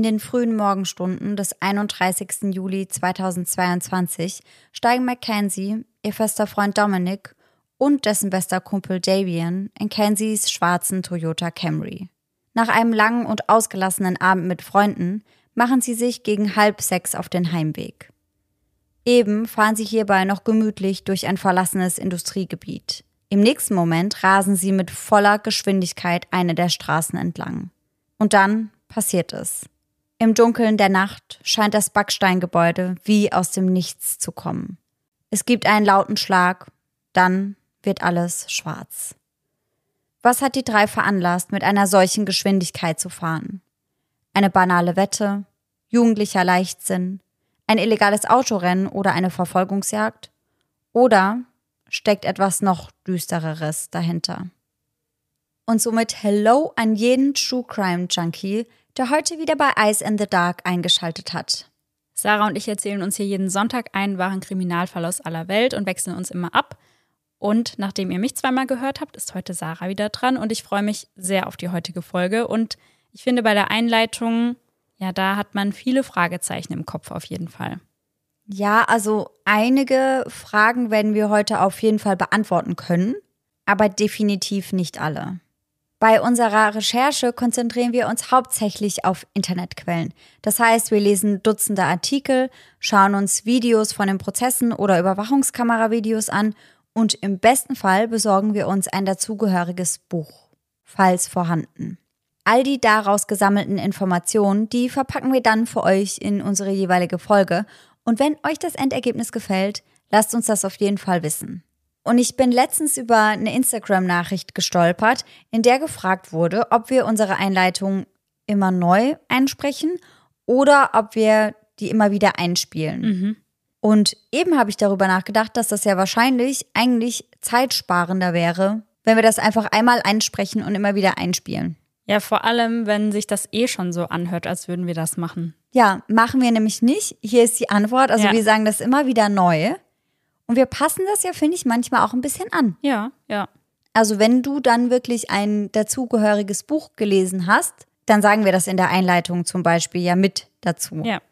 In den frühen Morgenstunden des 31. Juli 2022 steigen Mackenzie, ihr fester Freund Dominic und dessen bester Kumpel Davian in Kenzies schwarzen Toyota Camry. Nach einem langen und ausgelassenen Abend mit Freunden machen sie sich gegen halb sechs auf den Heimweg. Eben fahren sie hierbei noch gemütlich durch ein verlassenes Industriegebiet. Im nächsten Moment rasen sie mit voller Geschwindigkeit eine der Straßen entlang. Und dann passiert es. Im Dunkeln der Nacht scheint das Backsteingebäude wie aus dem Nichts zu kommen. Es gibt einen lauten Schlag, dann wird alles schwarz. Was hat die drei veranlasst, mit einer solchen Geschwindigkeit zu fahren? Eine banale Wette, jugendlicher Leichtsinn, ein illegales Autorennen oder eine Verfolgungsjagd? Oder steckt etwas noch düstereres dahinter? Und somit Hello an jeden True Crime Junkie, der heute wieder bei Eyes in the Dark eingeschaltet hat. Sarah und ich erzählen uns hier jeden Sonntag einen wahren Kriminalfall aus aller Welt und wechseln uns immer ab. Und nachdem ihr mich zweimal gehört habt, ist heute Sarah wieder dran und ich freue mich sehr auf die heutige Folge. Und ich finde bei der Einleitung, ja, da hat man viele Fragezeichen im Kopf auf jeden Fall. Ja, also einige Fragen werden wir heute auf jeden Fall beantworten können, aber definitiv nicht alle. Bei unserer Recherche konzentrieren wir uns hauptsächlich auf Internetquellen. Das heißt, wir lesen Dutzende Artikel, schauen uns Videos von den Prozessen oder Überwachungskameravideos an und im besten Fall besorgen wir uns ein dazugehöriges Buch, falls vorhanden. All die daraus gesammelten Informationen, die verpacken wir dann für euch in unsere jeweilige Folge. Und wenn euch das Endergebnis gefällt, lasst uns das auf jeden Fall wissen. Und ich bin letztens über eine Instagram-Nachricht gestolpert, in der gefragt wurde, ob wir unsere Einleitung immer neu einsprechen oder ob wir die immer wieder einspielen. Mhm. Und eben habe ich darüber nachgedacht, dass das ja wahrscheinlich eigentlich zeitsparender wäre, wenn wir das einfach einmal einsprechen und immer wieder einspielen. Ja, vor allem, wenn sich das eh schon so anhört, als würden wir das machen. Ja, machen wir nämlich nicht. Hier ist die Antwort. Also ja. wir sagen das immer wieder neu. Und wir passen das ja, finde ich, manchmal auch ein bisschen an. Ja, ja. Also wenn du dann wirklich ein dazugehöriges Buch gelesen hast, dann sagen wir das in der Einleitung zum Beispiel ja mit dazu. Ja.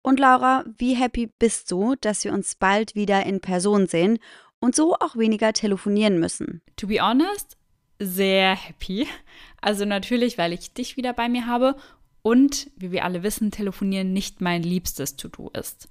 Und Laura, wie happy bist du, dass wir uns bald wieder in Person sehen und so auch weniger telefonieren müssen? To be honest, sehr happy. Also natürlich, weil ich dich wieder bei mir habe und, wie wir alle wissen, telefonieren nicht mein liebstes To-Do ist.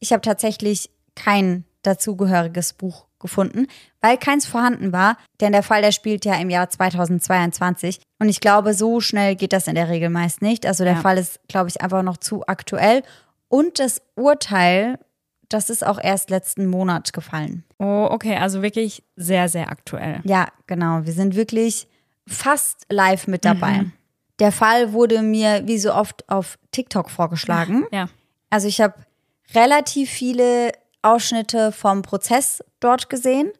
ich habe tatsächlich kein dazugehöriges Buch gefunden, weil keins vorhanden war, denn der Fall, der spielt ja im Jahr 2022 und ich glaube, so schnell geht das in der Regel meist nicht. Also der Ja. Fall ist, glaube ich, einfach noch zu aktuell und das Urteil, das ist auch erst letzten Monat gefallen. Oh, okay, also wirklich sehr, sehr aktuell. Ja, genau, wir sind wirklich fast live mit dabei. Der Fall wurde mir wie so oft auf TikTok vorgeschlagen. Ja. Also ich habe relativ viele Ausschnitte vom Prozess dort gesehen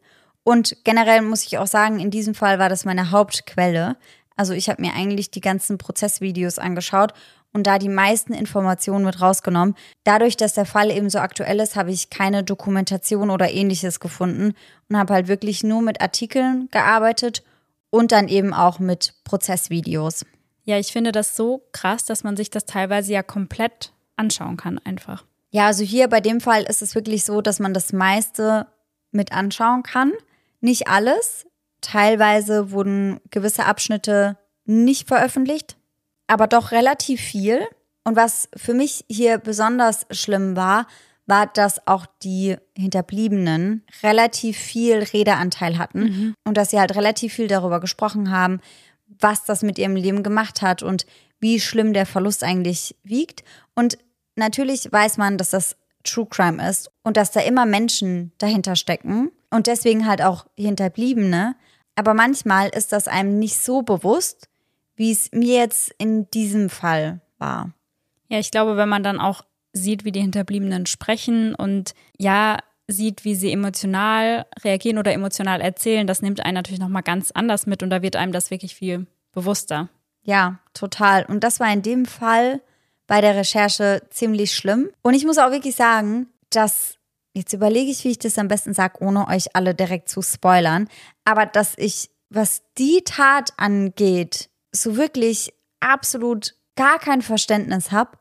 und generell muss ich auch sagen, in diesem Fall war das meine Hauptquelle. Also ich habe mir eigentlich die ganzen Prozessvideos angeschaut und da die meisten Informationen mit rausgenommen. Dadurch, dass der Fall eben so aktuell ist, habe ich keine Dokumentation oder ähnliches gefunden und habe halt wirklich nur mit Artikeln gearbeitet und dann eben auch mit Prozessvideos. Ja, ich finde das so krass, dass man sich das teilweise ja komplett anschauen kann, einfach. Ja, also hier bei dem Fall ist es wirklich so, dass man das meiste mit anschauen kann. Nicht alles. Teilweise wurden gewisse Abschnitte nicht veröffentlicht, aber doch relativ viel. Und was für mich hier besonders schlimm war, war, dass auch die Hinterbliebenen relativ viel Redeanteil hatten und dass sie halt relativ viel darüber gesprochen haben, was das mit ihrem Leben gemacht hat und wie schlimm der Verlust eigentlich wiegt. Und natürlich weiß man, dass das True Crime ist und dass da immer Menschen dahinter stecken und deswegen halt auch Hinterbliebene. Aber manchmal ist das einem nicht so bewusst, wie es mir jetzt in diesem Fall war. Ja, ich glaube, wenn man dann auch sieht, wie die Hinterbliebenen sprechen und ja, sieht, wie sie emotional reagieren oder emotional erzählen, das nimmt einen natürlich nochmal ganz anders mit und da wird einem das wirklich viel bewusster. Ja, total. Und das war in dem Fall bei der Recherche ziemlich schlimm. Und ich muss auch wirklich sagen, dass, jetzt überlege ich, wie ich das am besten sage, ohne euch alle direkt zu spoilern, aber dass ich, was die Tat angeht, so wirklich absolut gar kein Verständnis habe.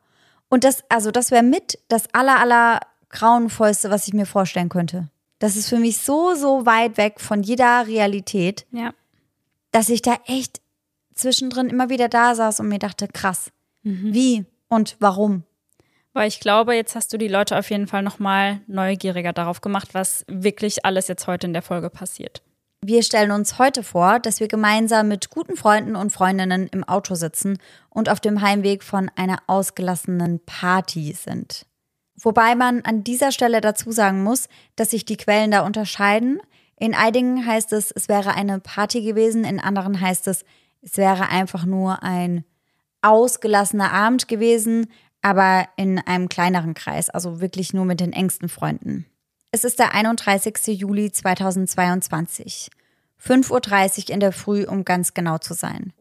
Und das, also das wäre mit das aller, aller grauenvollste, was ich mir vorstellen könnte. Das ist für mich so, so weit weg von jeder Realität Ja. dass ich da echt zwischendrin immer wieder da saß und mir dachte, krass, wie und warum? Weil ich glaube, jetzt hast du die Leute auf jeden Fall nochmal neugieriger darauf gemacht, was wirklich alles jetzt heute in der Folge passiert. Wir stellen uns heute vor, dass wir gemeinsam mit guten Freunden und Freundinnen im Auto sitzen und auf dem Heimweg von einer ausgelassenen Party sind. Wobei man an dieser Stelle dazu sagen muss, dass sich die Quellen da unterscheiden. In einigen heißt es, es wäre eine Party gewesen, in anderen heißt es, es wäre einfach nur ein ausgelassener Abend gewesen, aber in einem kleineren Kreis, also wirklich nur mit den engsten Freunden. Es ist der 31. Juli 2022. 5.30 Uhr in der Früh, um ganz genau zu sein.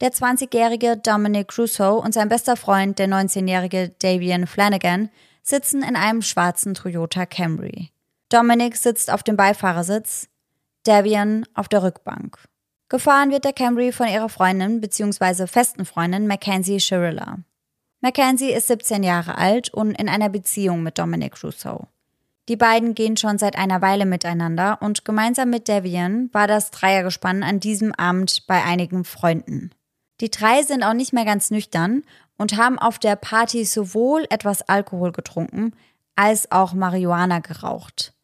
Der 20-jährige Dominic Rousseau und sein bester Freund, der 19-jährige Davian Flanagan, sitzen in einem schwarzen Toyota Camry. Dominic sitzt auf dem Beifahrersitz, Davian auf der Rückbank. Gefahren wird der Camry von ihrer Freundin bzw. festen Freundin Mackenzie Shirilla. Mackenzie ist 17 Jahre alt und in einer Beziehung mit Dominic Rousseau. Die beiden gehen schon seit einer Weile miteinander und gemeinsam mit Davian war das Dreiergespann an diesem Abend bei einigen Freunden. Die drei sind auch nicht mehr ganz nüchtern und haben auf der Party sowohl etwas Alkohol getrunken als auch Marihuana geraucht.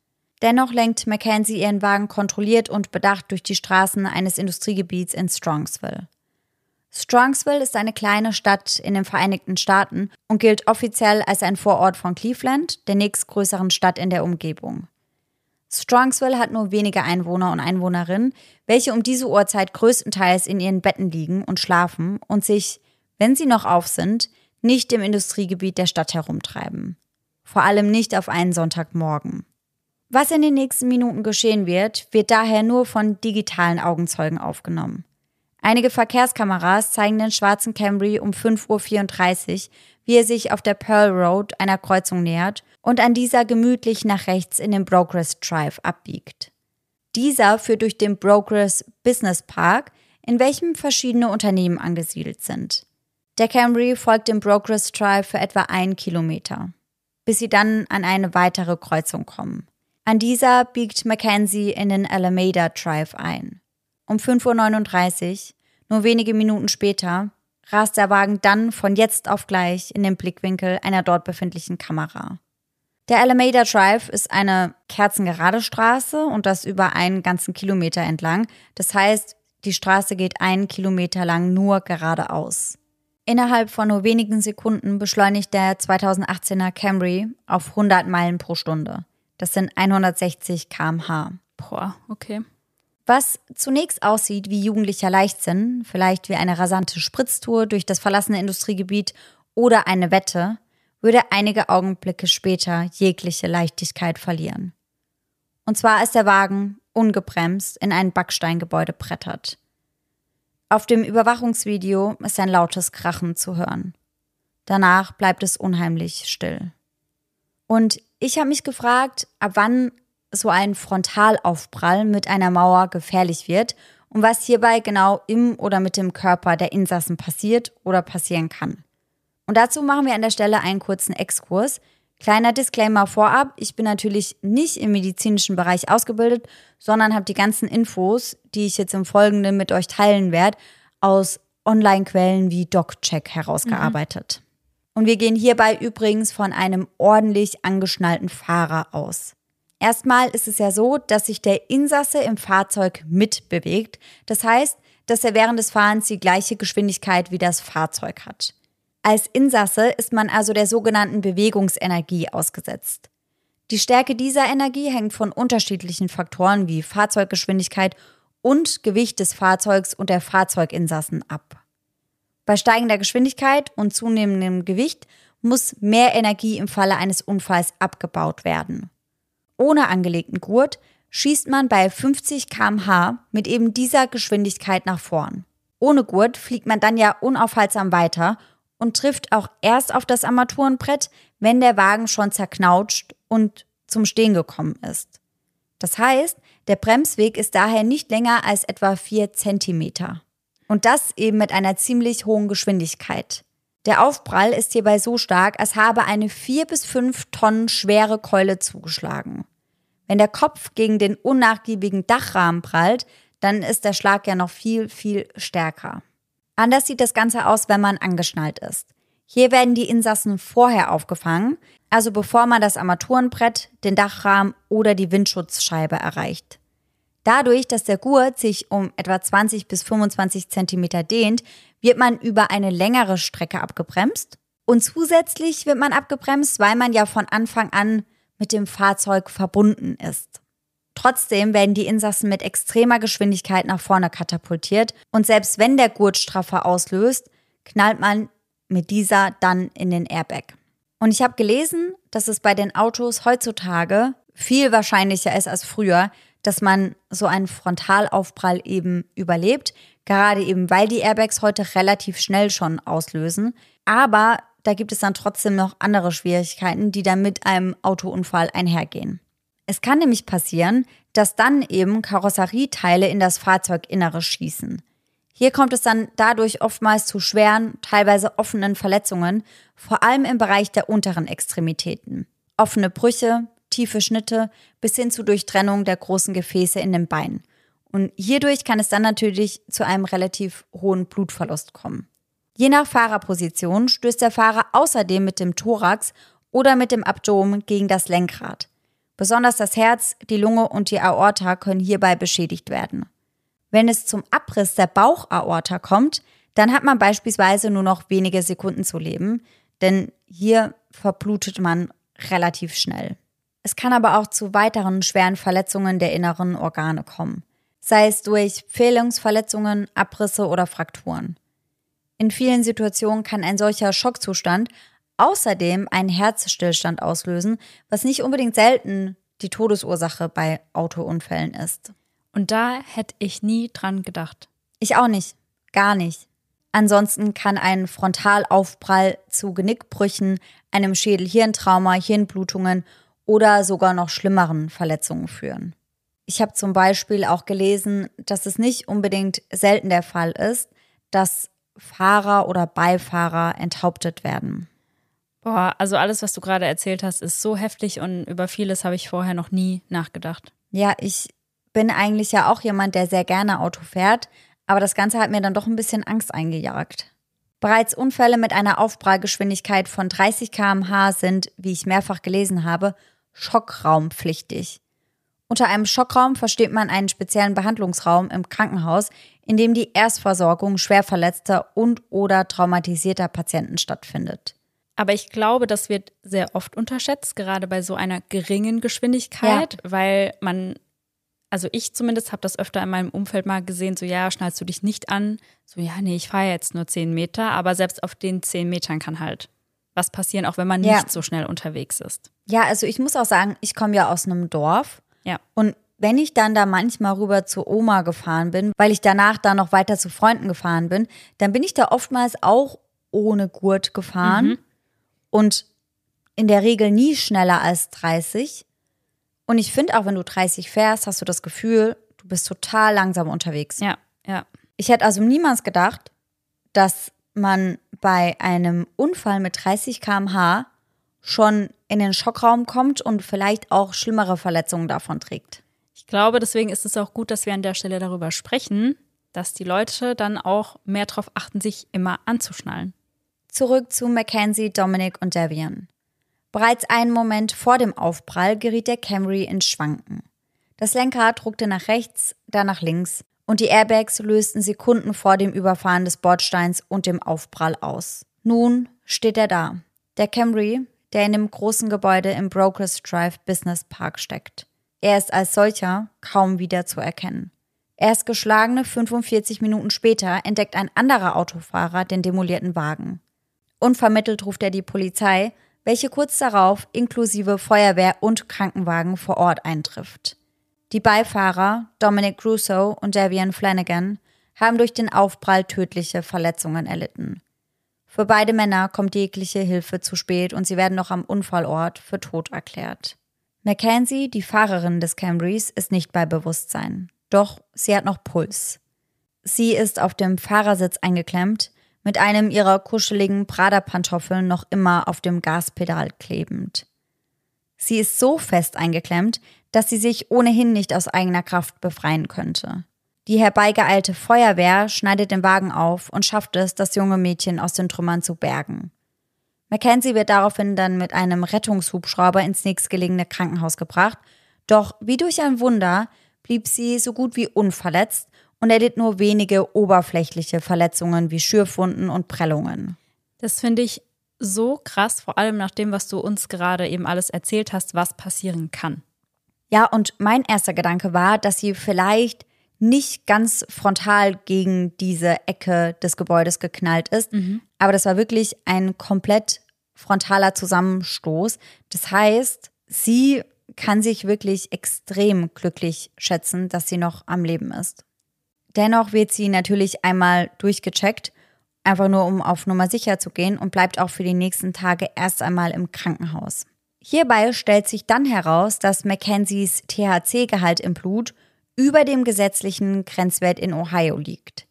Dennoch lenkt Mackenzie ihren Wagen kontrolliert und bedacht durch die Straßen eines Industriegebiets in Strongsville. Strongsville ist eine kleine Stadt in den Vereinigten Staaten und gilt offiziell als ein Vorort von Cleveland, der nächstgrößeren Stadt in der Umgebung. Strongsville hat nur wenige Einwohner und Einwohnerinnen, welche um diese Uhrzeit größtenteils in ihren Betten liegen und schlafen und sich, wenn sie noch auf sind, nicht im Industriegebiet der Stadt herumtreiben. Vor allem nicht auf einen Sonntagmorgen. Was in den nächsten Minuten geschehen wird, wird daher nur von digitalen Augenzeugen aufgenommen. Einige Verkehrskameras zeigen den schwarzen Camry um 5.34 Uhr, wie er sich auf der Pearl Road einer Kreuzung nähert und an dieser gemütlich nach rechts in den Brokers Drive abbiegt. Dieser führt durch den Brokers Business Park, in welchem verschiedene Unternehmen angesiedelt sind. Der Camry folgt dem Brokers Drive für etwa einen Kilometer, bis sie dann an eine weitere Kreuzung kommen. An dieser biegt Mackenzie in den Alameda Drive ein. Um 5.39 Uhr, nur wenige Minuten später, rast der Wagen dann von jetzt auf gleich in den Blickwinkel einer dort befindlichen Kamera. Der Alameda Drive ist eine kerzengerade Straße und das über einen ganzen Kilometer entlang. Das heißt, die Straße geht einen Kilometer lang nur geradeaus. Innerhalb von nur wenigen Sekunden beschleunigt der 2018er Camry auf 100 Meilen pro Stunde. Das sind 160 km/h. Boah, okay. Was zunächst aussieht wie jugendlicher Leichtsinn, vielleicht wie eine rasante Spritztour durch das verlassene Industriegebiet oder eine Wette, würde einige Augenblicke später jegliche Leichtigkeit verlieren. Und zwar als der Wagen ungebremst in ein Backsteingebäude brettert. Auf dem Überwachungsvideo ist ein lautes Krachen zu hören. Danach bleibt es unheimlich still. Und ich habe mich gefragt, ab wann so ein Frontalaufprall mit einer Mauer gefährlich wird und was hierbei genau im oder mit dem Körper der Insassen passiert oder passieren kann. Und dazu machen wir an der Stelle einen kurzen Exkurs. Kleiner Disclaimer vorab, ich bin natürlich nicht im medizinischen Bereich ausgebildet, sondern habe die ganzen Infos, die ich jetzt im Folgenden mit euch teilen werde, aus Online-Quellen wie DocCheck herausgearbeitet. Mhm. Und wir gehen hierbei übrigens von einem ordentlich angeschnallten Fahrer aus. Erstmal ist es ja so, dass sich der Insasse im Fahrzeug mitbewegt. Das heißt, dass er während des Fahrens die gleiche Geschwindigkeit wie das Fahrzeug hat. Als Insasse ist man also der sogenannten Bewegungsenergie ausgesetzt. Die Stärke dieser Energie hängt von unterschiedlichen Faktoren wie Fahrzeuggeschwindigkeit und Gewicht des Fahrzeugs und der Fahrzeuginsassen ab. Bei steigender Geschwindigkeit und zunehmendem Gewicht muss mehr Energie im Falle eines Unfalls abgebaut werden. Ohne angelegten Gurt schießt man bei 50 km/h mit eben dieser Geschwindigkeit nach vorn. Ohne Gurt fliegt man dann ja unaufhaltsam weiter und trifft auch erst auf das Armaturenbrett, wenn der Wagen schon zerknautscht und zum Stehen gekommen ist. Das heißt, der Bremsweg ist daher nicht länger als etwa 4 cm. Und das eben mit einer ziemlich hohen Geschwindigkeit. Der Aufprall ist hierbei so stark, als habe eine 4 bis 5 Tonnen schwere Keule zugeschlagen. Wenn der Kopf gegen den unnachgiebigen Dachrahmen prallt, dann ist der Schlag ja noch viel, viel stärker. Anders sieht das Ganze aus, wenn man angeschnallt ist. Hier werden die Insassen vorher aufgefangen, also bevor man das Armaturenbrett, den Dachrahmen oder die Windschutzscheibe erreicht. Dadurch, dass der Gurt sich um etwa 20 bis 25 Zentimeter dehnt, wird man über eine längere Strecke abgebremst. Und zusätzlich wird man abgebremst, weil man ja von Anfang an mit dem Fahrzeug verbunden ist. Trotzdem werden die Insassen mit extremer Geschwindigkeit nach vorne katapultiert und selbst wenn der Gurtstraffer auslöst, knallt man mit dieser dann in den Airbag. Und ich habe gelesen, dass es bei den Autos heutzutage viel wahrscheinlicher ist als früher, dass man so einen Frontalaufprall eben überlebt, gerade eben weil die Airbags heute relativ schnell schon auslösen. Aber da gibt es dann trotzdem noch andere Schwierigkeiten, die dann mit einem Autounfall einhergehen. Es kann nämlich passieren, dass dann eben Karosserieteile in das Fahrzeuginnere schießen. Hier kommt es dann dadurch oftmals zu schweren, teilweise offenen Verletzungen, vor allem im Bereich der unteren Extremitäten. Offene Brüche, tiefe Schnitte bis hin zu Durchtrennung der großen Gefäße in den Beinen. Und hierdurch kann es dann natürlich zu einem relativ hohen Blutverlust kommen. Je nach Fahrerposition stößt der Fahrer außerdem mit dem Thorax oder mit dem Abdomen gegen das Lenkrad. Besonders das Herz, die Lunge und die Aorta können hierbei beschädigt werden. Wenn es zum Abriss der Bauchaorta kommt, dann hat man beispielsweise nur noch wenige Sekunden zu leben, denn hier verblutet man relativ schnell. Es kann aber auch zu weiteren schweren Verletzungen der inneren Organe kommen, sei es durch Fehlungsverletzungen, Abrisse oder Frakturen. In vielen Situationen kann ein solcher Schockzustand außerdem einen Herzstillstand auslösen, was nicht unbedingt selten die Todesursache bei Autounfällen ist. Und da hätte ich nie dran gedacht. Ich auch nicht. Gar nicht. Ansonsten kann ein Frontalaufprall zu Genickbrüchen, einem Schädel-Hirntrauma, Hirnblutungen oder sogar noch schlimmeren Verletzungen führen. Ich habe zum Beispiel auch gelesen, dass es nicht unbedingt selten der Fall ist, dass Fahrer oder Beifahrer enthauptet werden. Boah, also alles, was du gerade erzählt hast, ist so heftig und über vieles habe ich vorher noch nie nachgedacht. Ja, ich bin eigentlich ja auch jemand, der sehr gerne Auto fährt, aber das Ganze hat mir dann doch ein bisschen Angst eingejagt. Bereits Unfälle mit einer Aufprallgeschwindigkeit von 30 km/h sind, wie ich mehrfach gelesen habe, schockraumpflichtig. Unter einem Schockraum versteht man einen speziellen Behandlungsraum im Krankenhaus, in dem die Erstversorgung schwer verletzter und oder traumatisierter Patienten stattfindet. Aber ich glaube, das wird sehr oft unterschätzt, gerade bei so einer geringen Geschwindigkeit, ja. weil man, also ich zumindest habe das öfter in meinem Umfeld mal gesehen, so ja, schnallst du dich nicht an, so ja, nee, ich fahre jetzt nur zehn Meter, aber selbst auf den zehn Metern kann halt was passieren, auch wenn man ja. nicht so schnell unterwegs ist. Ja, also ich muss auch sagen, ich komme ja aus einem Dorf. Ja. Und wenn ich dann da manchmal rüber zu Oma gefahren bin, weil ich danach dann noch weiter zu Freunden gefahren bin, dann bin ich da oftmals auch ohne Gurt gefahren mhm. und in der Regel nie schneller als 30. Und ich finde auch, wenn du 30 fährst, hast du das Gefühl, du bist total langsam unterwegs. Ja, ja. Ich hätte also niemals gedacht, dass man bei einem Unfall mit 30 km/h schon in den Schockraum kommt und vielleicht auch schlimmere Verletzungen davon trägt. Ich glaube, deswegen ist es auch gut, dass wir an der Stelle darüber sprechen, dass die Leute dann auch mehr darauf achten, sich immer anzuschnallen. Zurück zu Mackenzie, Dominic und Devian. Bereits einen Moment vor dem Aufprall geriet der Camry ins Schwanken. Das Lenkrad ruckte nach rechts, dann nach links und die Airbags lösten Sekunden vor dem Überfahren des Bordsteins und dem Aufprall aus. Nun steht er da. Der Camry, der in dem großen Gebäude im Brokers Drive Business Park steckt. Er ist als solcher kaum wieder zu erkennen. Erst geschlagene 45 Minuten später entdeckt ein anderer Autofahrer den demolierten Wagen. Unvermittelt ruft er die Polizei, welche kurz darauf inklusive Feuerwehr und Krankenwagen vor Ort eintrifft. Die Beifahrer, Dominic Russo und Davian Flanagan, haben durch den Aufprall tödliche Verletzungen erlitten. Für beide Männer kommt jegliche Hilfe zu spät und sie werden noch am Unfallort für tot erklärt. Mackenzie, die Fahrerin des Camrys, ist nicht bei Bewusstsein. Doch sie hat noch Puls. Sie ist auf dem Fahrersitz eingeklemmt, mit einem ihrer kuscheligen Prada-Pantoffeln noch immer auf dem Gaspedal klebend. Sie ist so fest eingeklemmt, dass sie sich ohnehin nicht aus eigener Kraft befreien könnte. Die herbeigeeilte Feuerwehr schneidet den Wagen auf und schafft es, das junge Mädchen aus den Trümmern zu bergen. Mackenzie wird daraufhin dann mit einem Rettungshubschrauber ins nächstgelegene Krankenhaus gebracht, doch wie durch ein Wunder blieb sie so gut wie unverletzt und erlitt nur wenige oberflächliche Verletzungen wie Schürfwunden und Prellungen. Das finde ich so krass, vor allem nach dem, was du uns gerade eben alles erzählt hast, was passieren kann. Ja, und mein erster Gedanke war, dass sie vielleicht nicht ganz frontal gegen diese Ecke des Gebäudes geknallt ist, mhm. aber das war wirklich ein komplett frontaler Zusammenstoß. Das heißt, sie kann sich wirklich extrem glücklich schätzen, dass sie noch am Leben ist. Dennoch wird sie natürlich einmal durchgecheckt, einfach nur um auf Nummer sicher zu gehen und bleibt auch für die nächsten Tage erst einmal im Krankenhaus. Hierbei stellt sich dann heraus, dass Mackenzies THC-Gehalt im Blut über dem gesetzlichen Grenzwert in Ohio liegt.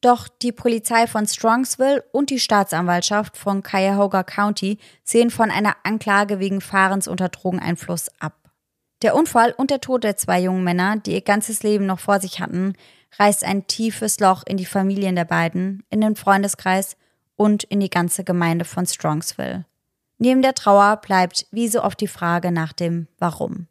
Doch die Polizei von Strongsville und die Staatsanwaltschaft von Cuyahoga County sehen von einer Anklage wegen Fahrens unter Drogeneinfluss ab. Der Unfall und der Tod der zwei jungen Männer, die ihr ganzes Leben noch vor sich hatten, reißt ein tiefes Loch in die Familien der beiden, in den Freundeskreis und in die ganze Gemeinde von Strongsville. Neben der Trauer bleibt wie so oft die Frage nach dem Warum.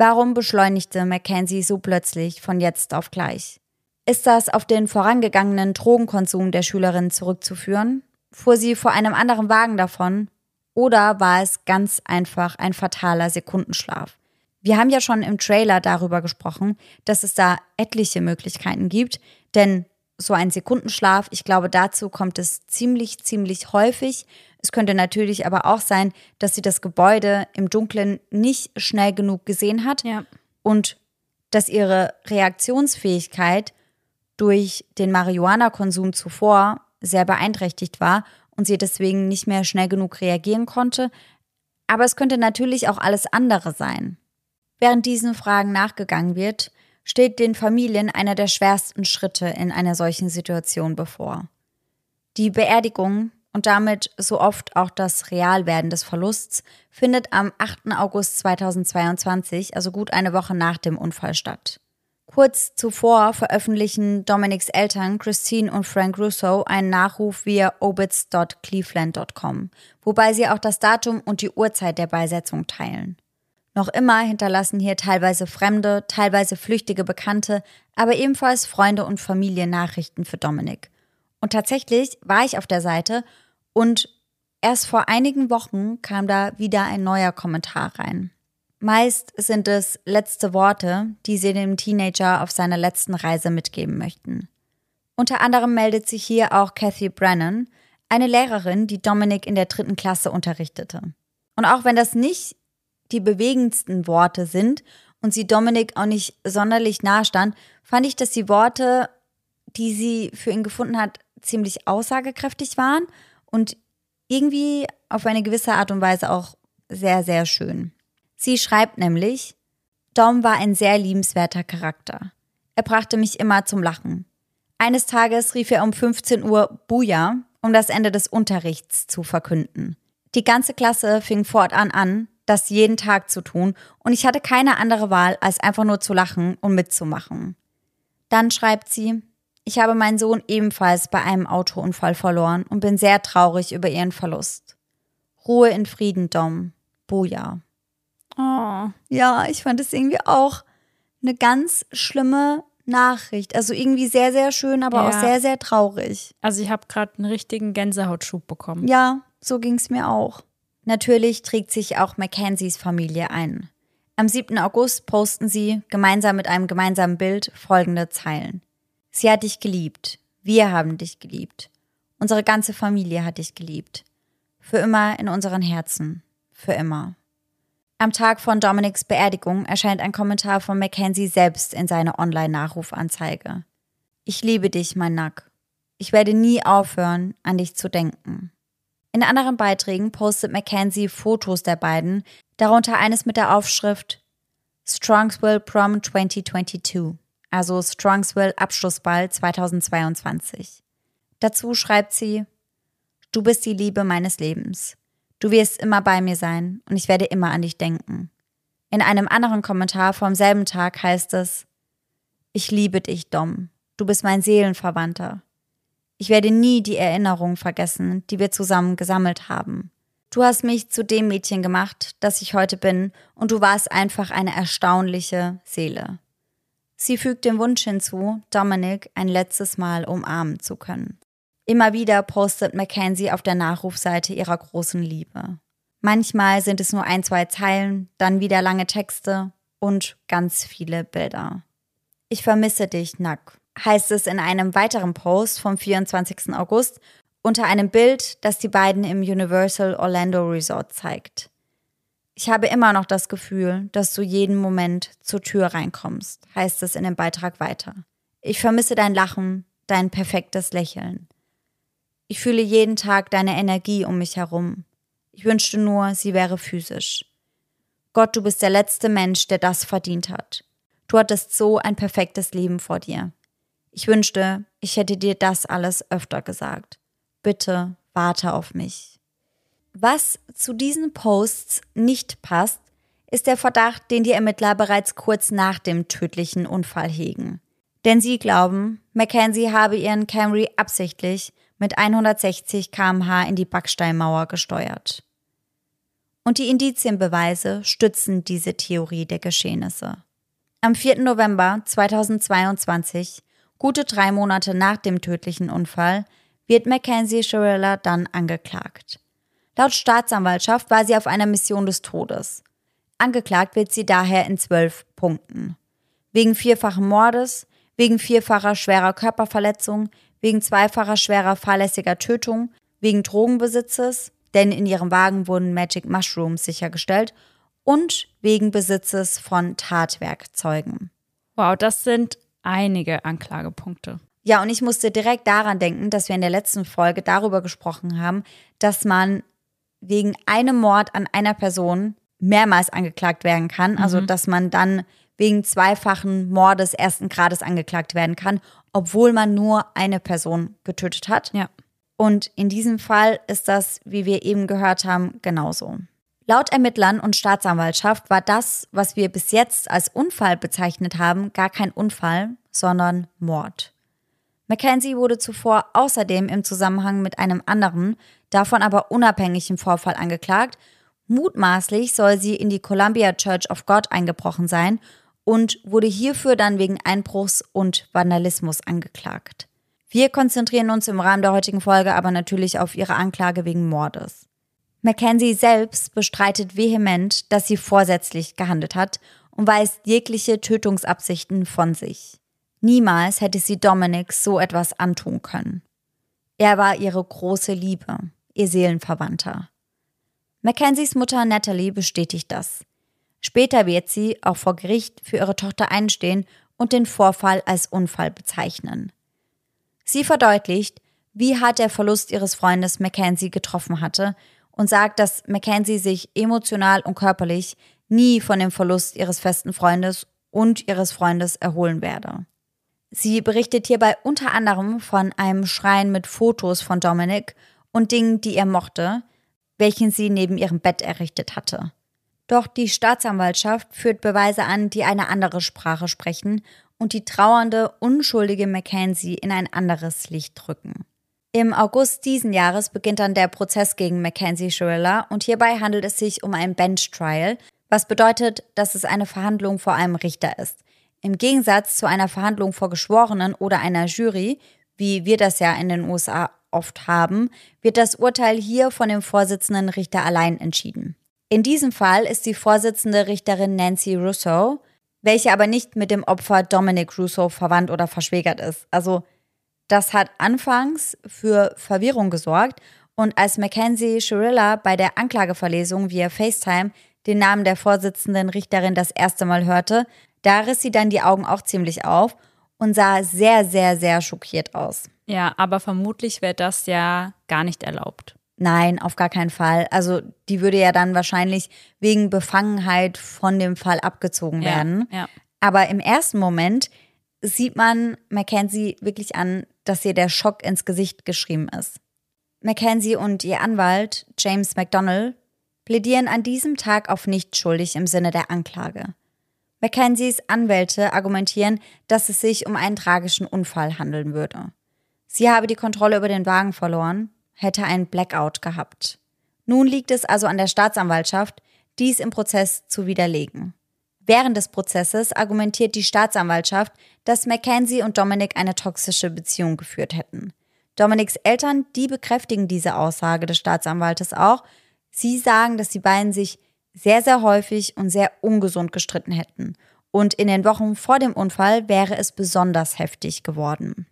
Warum beschleunigte Mackenzie so plötzlich von jetzt auf gleich? Ist das auf den vorangegangenen Drogenkonsum der Schülerin zurückzuführen? Fuhr sie vor einem anderen Wagen davon? Oder war es ganz einfach ein fataler Sekundenschlaf? Wir haben ja schon im Trailer darüber gesprochen, dass es da etliche Möglichkeiten gibt, denn so ein Sekundenschlaf, ich glaube, dazu kommt es ziemlich, ziemlich häufig es könnte natürlich aber auch sein, dass sie das Gebäude im Dunkeln nicht schnell genug gesehen hat ja. und dass ihre Reaktionsfähigkeit durch den Marihuana-Konsum zuvor sehr beeinträchtigt war und sie deswegen nicht mehr schnell genug reagieren konnte. Aber es könnte natürlich auch alles andere sein. Während diesen Fragen nachgegangen wird, steht den Familien einer der schwersten Schritte in einer solchen Situation bevor. Die Beerdigung und damit so oft auch das Realwerden des Verlusts, findet am 8. August 2022, also gut eine Woche nach dem Unfall statt. Kurz zuvor veröffentlichen Dominics Eltern Christine und Frank Russo einen Nachruf via obits.cleveland.com, wobei sie auch das Datum und die Uhrzeit der Beisetzung teilen. Noch immer hinterlassen hier teilweise fremde, teilweise flüchtige Bekannte, aber ebenfalls Freunde und Familie Nachrichten für Dominic. Und tatsächlich war ich auf der Seite und erst vor einigen Wochen kam da wieder ein neuer Kommentar rein. Meist sind es letzte Worte, die sie dem Teenager auf seiner letzten Reise mitgeben möchten. Unter anderem meldet sich hier auch Kathy Brennan, eine Lehrerin, die Dominic in der dritten Klasse unterrichtete. Und auch wenn das nicht die bewegendsten Worte sind und sie Dominic auch nicht sonderlich nahe stand, fand ich, dass die Worte, die sie für ihn gefunden hat, ziemlich aussagekräftig waren und irgendwie auf eine gewisse Art und Weise auch sehr, sehr schön. Sie schreibt nämlich, Dom war ein sehr liebenswerter Charakter. Er brachte mich immer zum Lachen. Eines Tages rief er um 15 Uhr Buja, um das Ende des Unterrichts zu verkünden. Die ganze Klasse fing fortan an, das jeden Tag zu tun, und ich hatte keine andere Wahl, als einfach nur zu lachen und mitzumachen. Dann schreibt sie, ich habe meinen Sohn ebenfalls bei einem Autounfall verloren und bin sehr traurig über ihren Verlust. Ruhe in Frieden, Dom. Buja. Oh. Ja, ich fand es irgendwie auch eine ganz schlimme Nachricht. Also irgendwie sehr, sehr schön, aber ja. auch sehr, sehr traurig. Also ich habe gerade einen richtigen Gänsehautschub bekommen. Ja, so ging es mir auch. Natürlich trägt sich auch Mackenzies Familie ein. Am 7. August posten sie, gemeinsam mit einem gemeinsamen Bild, folgende Zeilen. Sie hat dich geliebt. Wir haben dich geliebt. Unsere ganze Familie hat dich geliebt. Für immer in unseren Herzen. Für immer. Am Tag von Dominics Beerdigung erscheint ein Kommentar von Mackenzie selbst in seiner Online-Nachrufanzeige. Ich liebe dich, mein Nack. Ich werde nie aufhören, an dich zu denken. In anderen Beiträgen postet Mackenzie Fotos der beiden, darunter eines mit der Aufschrift Strongsville Prom 2022, also Strongsville Abschlussball 2022. Dazu schreibt sie, Du bist die Liebe meines Lebens. Du wirst immer bei mir sein und ich werde immer an dich denken. In einem anderen Kommentar vom selben Tag heißt es, ich liebe dich, Dom. Du bist mein Seelenverwandter. Ich werde nie die Erinnerungen vergessen, die wir zusammen gesammelt haben. Du hast mich zu dem Mädchen gemacht, das ich heute bin, und du warst einfach eine erstaunliche Seele. Sie fügt den Wunsch hinzu, Dominic ein letztes Mal umarmen zu können. Immer wieder postet Mackenzie auf der Nachrufseite ihrer großen Liebe. Manchmal sind es nur ein, zwei Zeilen, dann wieder lange Texte und ganz viele Bilder. Ich vermisse dich, Nack, heißt es in einem weiteren Post vom 24. August unter einem Bild, das die beiden im Universal Orlando Resort zeigt. Ich habe immer noch das Gefühl, dass du jeden Moment zur Tür reinkommst, heißt es in dem Beitrag weiter. Ich vermisse dein Lachen, dein perfektes Lächeln. Ich fühle jeden Tag deine Energie um mich herum. Ich wünschte nur, sie wäre physisch. Gott, du bist der letzte Mensch, der das verdient hat. Du hattest so ein perfektes Leben vor dir. Ich wünschte, ich hätte dir das alles öfter gesagt. Bitte warte auf mich. Was zu diesen Posts nicht passt, ist der Verdacht, den die Ermittler bereits kurz nach dem tödlichen Unfall hegen. Denn sie glauben, Mackenzie habe ihren Camry absichtlich mit 160 km/h in die Backsteinmauer gesteuert. Und die Indizienbeweise stützen diese Theorie der Geschehnisse. Am 4. November 2022, gute drei Monate nach dem tödlichen Unfall, wird Mackenzie Shirella dann angeklagt. Laut Staatsanwaltschaft war sie auf einer Mission des Todes. Angeklagt wird sie daher in zwölf Punkten. Wegen vierfachen Mordes, wegen vierfacher schwerer Körperverletzung, wegen zweifacher schwerer fahrlässiger Tötung, wegen Drogenbesitzes, denn in ihrem Wagen wurden Magic Mushrooms sichergestellt, und wegen Besitzes von Tatwerkzeugen. Wow, das sind einige Anklagepunkte. Ja, und ich musste direkt daran denken, dass wir in der letzten Folge darüber gesprochen haben, dass man wegen einem Mord an einer Person mehrmals angeklagt werden kann. Also, mhm. dass man dann wegen zweifachen Mordes ersten Grades angeklagt werden kann, obwohl man nur eine Person getötet hat. Ja. Und in diesem Fall ist das, wie wir eben gehört haben, genauso. Laut Ermittlern und Staatsanwaltschaft war das, was wir bis jetzt als Unfall bezeichnet haben, gar kein Unfall, sondern Mord. Mackenzie wurde zuvor außerdem im Zusammenhang mit einem anderen, davon aber unabhängigen Vorfall angeklagt. Mutmaßlich soll sie in die Columbia Church of God eingebrochen sein und wurde hierfür dann wegen Einbruchs und Vandalismus angeklagt. Wir konzentrieren uns im Rahmen der heutigen Folge aber natürlich auf ihre Anklage wegen Mordes. Mackenzie selbst bestreitet vehement, dass sie vorsätzlich gehandelt hat und weist jegliche Tötungsabsichten von sich. Niemals hätte sie Dominic so etwas antun können. Er war ihre große Liebe, ihr Seelenverwandter. Mackenzies Mutter Natalie bestätigt das. Später wird sie auch vor Gericht für ihre Tochter einstehen und den Vorfall als Unfall bezeichnen. Sie verdeutlicht, wie hart der Verlust ihres Freundes Mackenzie getroffen hatte und sagt, dass Mackenzie sich emotional und körperlich nie von dem Verlust ihres festen Freundes und ihres Freundes erholen werde. Sie berichtet hierbei unter anderem von einem Schrein mit Fotos von Dominic und Dingen, die er mochte, welchen sie neben ihrem Bett errichtet hatte. Doch die Staatsanwaltschaft führt Beweise an, die eine andere Sprache sprechen und die trauernde, unschuldige Mackenzie in ein anderes Licht rücken. Im August diesen Jahres beginnt dann der Prozess gegen Mackenzie Schirilla und hierbei handelt es sich um ein Bench Trial, was bedeutet, dass es eine Verhandlung vor einem Richter ist. Im Gegensatz zu einer Verhandlung vor Geschworenen oder einer Jury, wie wir das ja in den USA oft haben, wird das Urteil hier von dem Vorsitzenden Richter allein entschieden. In diesem Fall ist die Vorsitzende Richterin Nancy Russo, welche aber nicht mit dem Opfer Dominic Russo verwandt oder verschwägert ist. Also das hat anfangs für Verwirrung gesorgt und als Mackenzie Shirilla bei der Anklageverlesung via FaceTime den Namen der Vorsitzenden Richterin das erste Mal hörte, da riss sie dann die Augen auch ziemlich auf und sah sehr, sehr, sehr schockiert aus. Ja, aber vermutlich wäre das ja gar nicht erlaubt. Nein, auf gar keinen Fall. Also die würde ja dann wahrscheinlich wegen Befangenheit von dem Fall abgezogen werden. Ja, ja. Aber im ersten Moment sieht man Mackenzie wirklich an, dass ihr der Schock ins Gesicht geschrieben ist. Mackenzie und ihr Anwalt, James McDonnell, plädieren an diesem Tag auf nicht schuldig im Sinne der Anklage. Mackenzies Anwälte argumentieren, dass es sich um einen tragischen Unfall handeln würde. Sie habe die Kontrolle über den Wagen verloren, hätte einen Blackout gehabt. Nun liegt es also an der Staatsanwaltschaft, dies im Prozess zu widerlegen. Während des Prozesses argumentiert die Staatsanwaltschaft, dass Mackenzie und Dominic eine toxische Beziehung geführt hätten. Dominics Eltern, die bekräftigen diese Aussage des Staatsanwaltes auch. Sie sagen, dass die beiden sich sehr, sehr häufig und sehr ungesund gestritten hätten. Und in den Wochen vor dem Unfall wäre es besonders heftig geworden.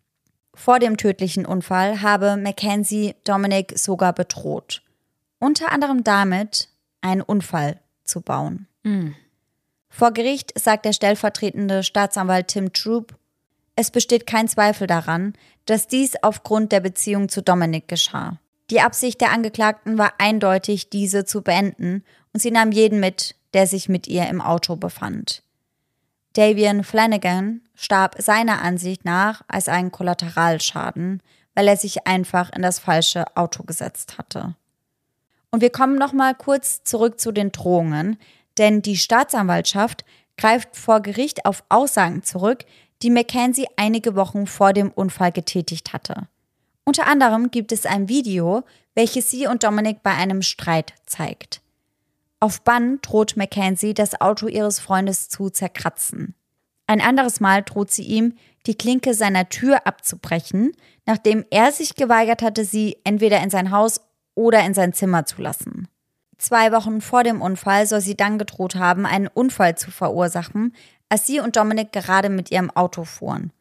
Vor dem tödlichen Unfall habe Mackenzie Dominic sogar bedroht. Unter anderem damit, einen Unfall zu bauen. Mhm. Vor Gericht sagt der stellvertretende Staatsanwalt Tim Troop, es besteht kein Zweifel daran, dass dies aufgrund der Beziehung zu Dominic geschah. Die Absicht der Angeklagten war eindeutig, diese zu beenden, und sie nahm jeden mit, der sich mit ihr im Auto befand. Davian Flanagan starb seiner Ansicht nach als ein Kollateralschaden, weil er sich einfach in das falsche Auto gesetzt hatte. Und wir kommen nochmal kurz zurück zu den Drohungen, denn die Staatsanwaltschaft greift vor Gericht auf Aussagen zurück, die Mackenzie einige Wochen vor dem Unfall getätigt hatte. Unter anderem gibt es ein Video, welches sie und Dominic bei einem Streit zeigt. Auf Bann droht Mackenzie, das Auto ihres Freundes zu zerkratzen. Ein anderes Mal droht sie ihm, die Klinke seiner Tür abzubrechen, nachdem er sich geweigert hatte, sie entweder in sein Haus oder in sein Zimmer zu lassen. Zwei Wochen vor dem Unfall soll sie dann gedroht haben, einen Unfall zu verursachen, als sie und Dominik gerade mit ihrem Auto fuhren.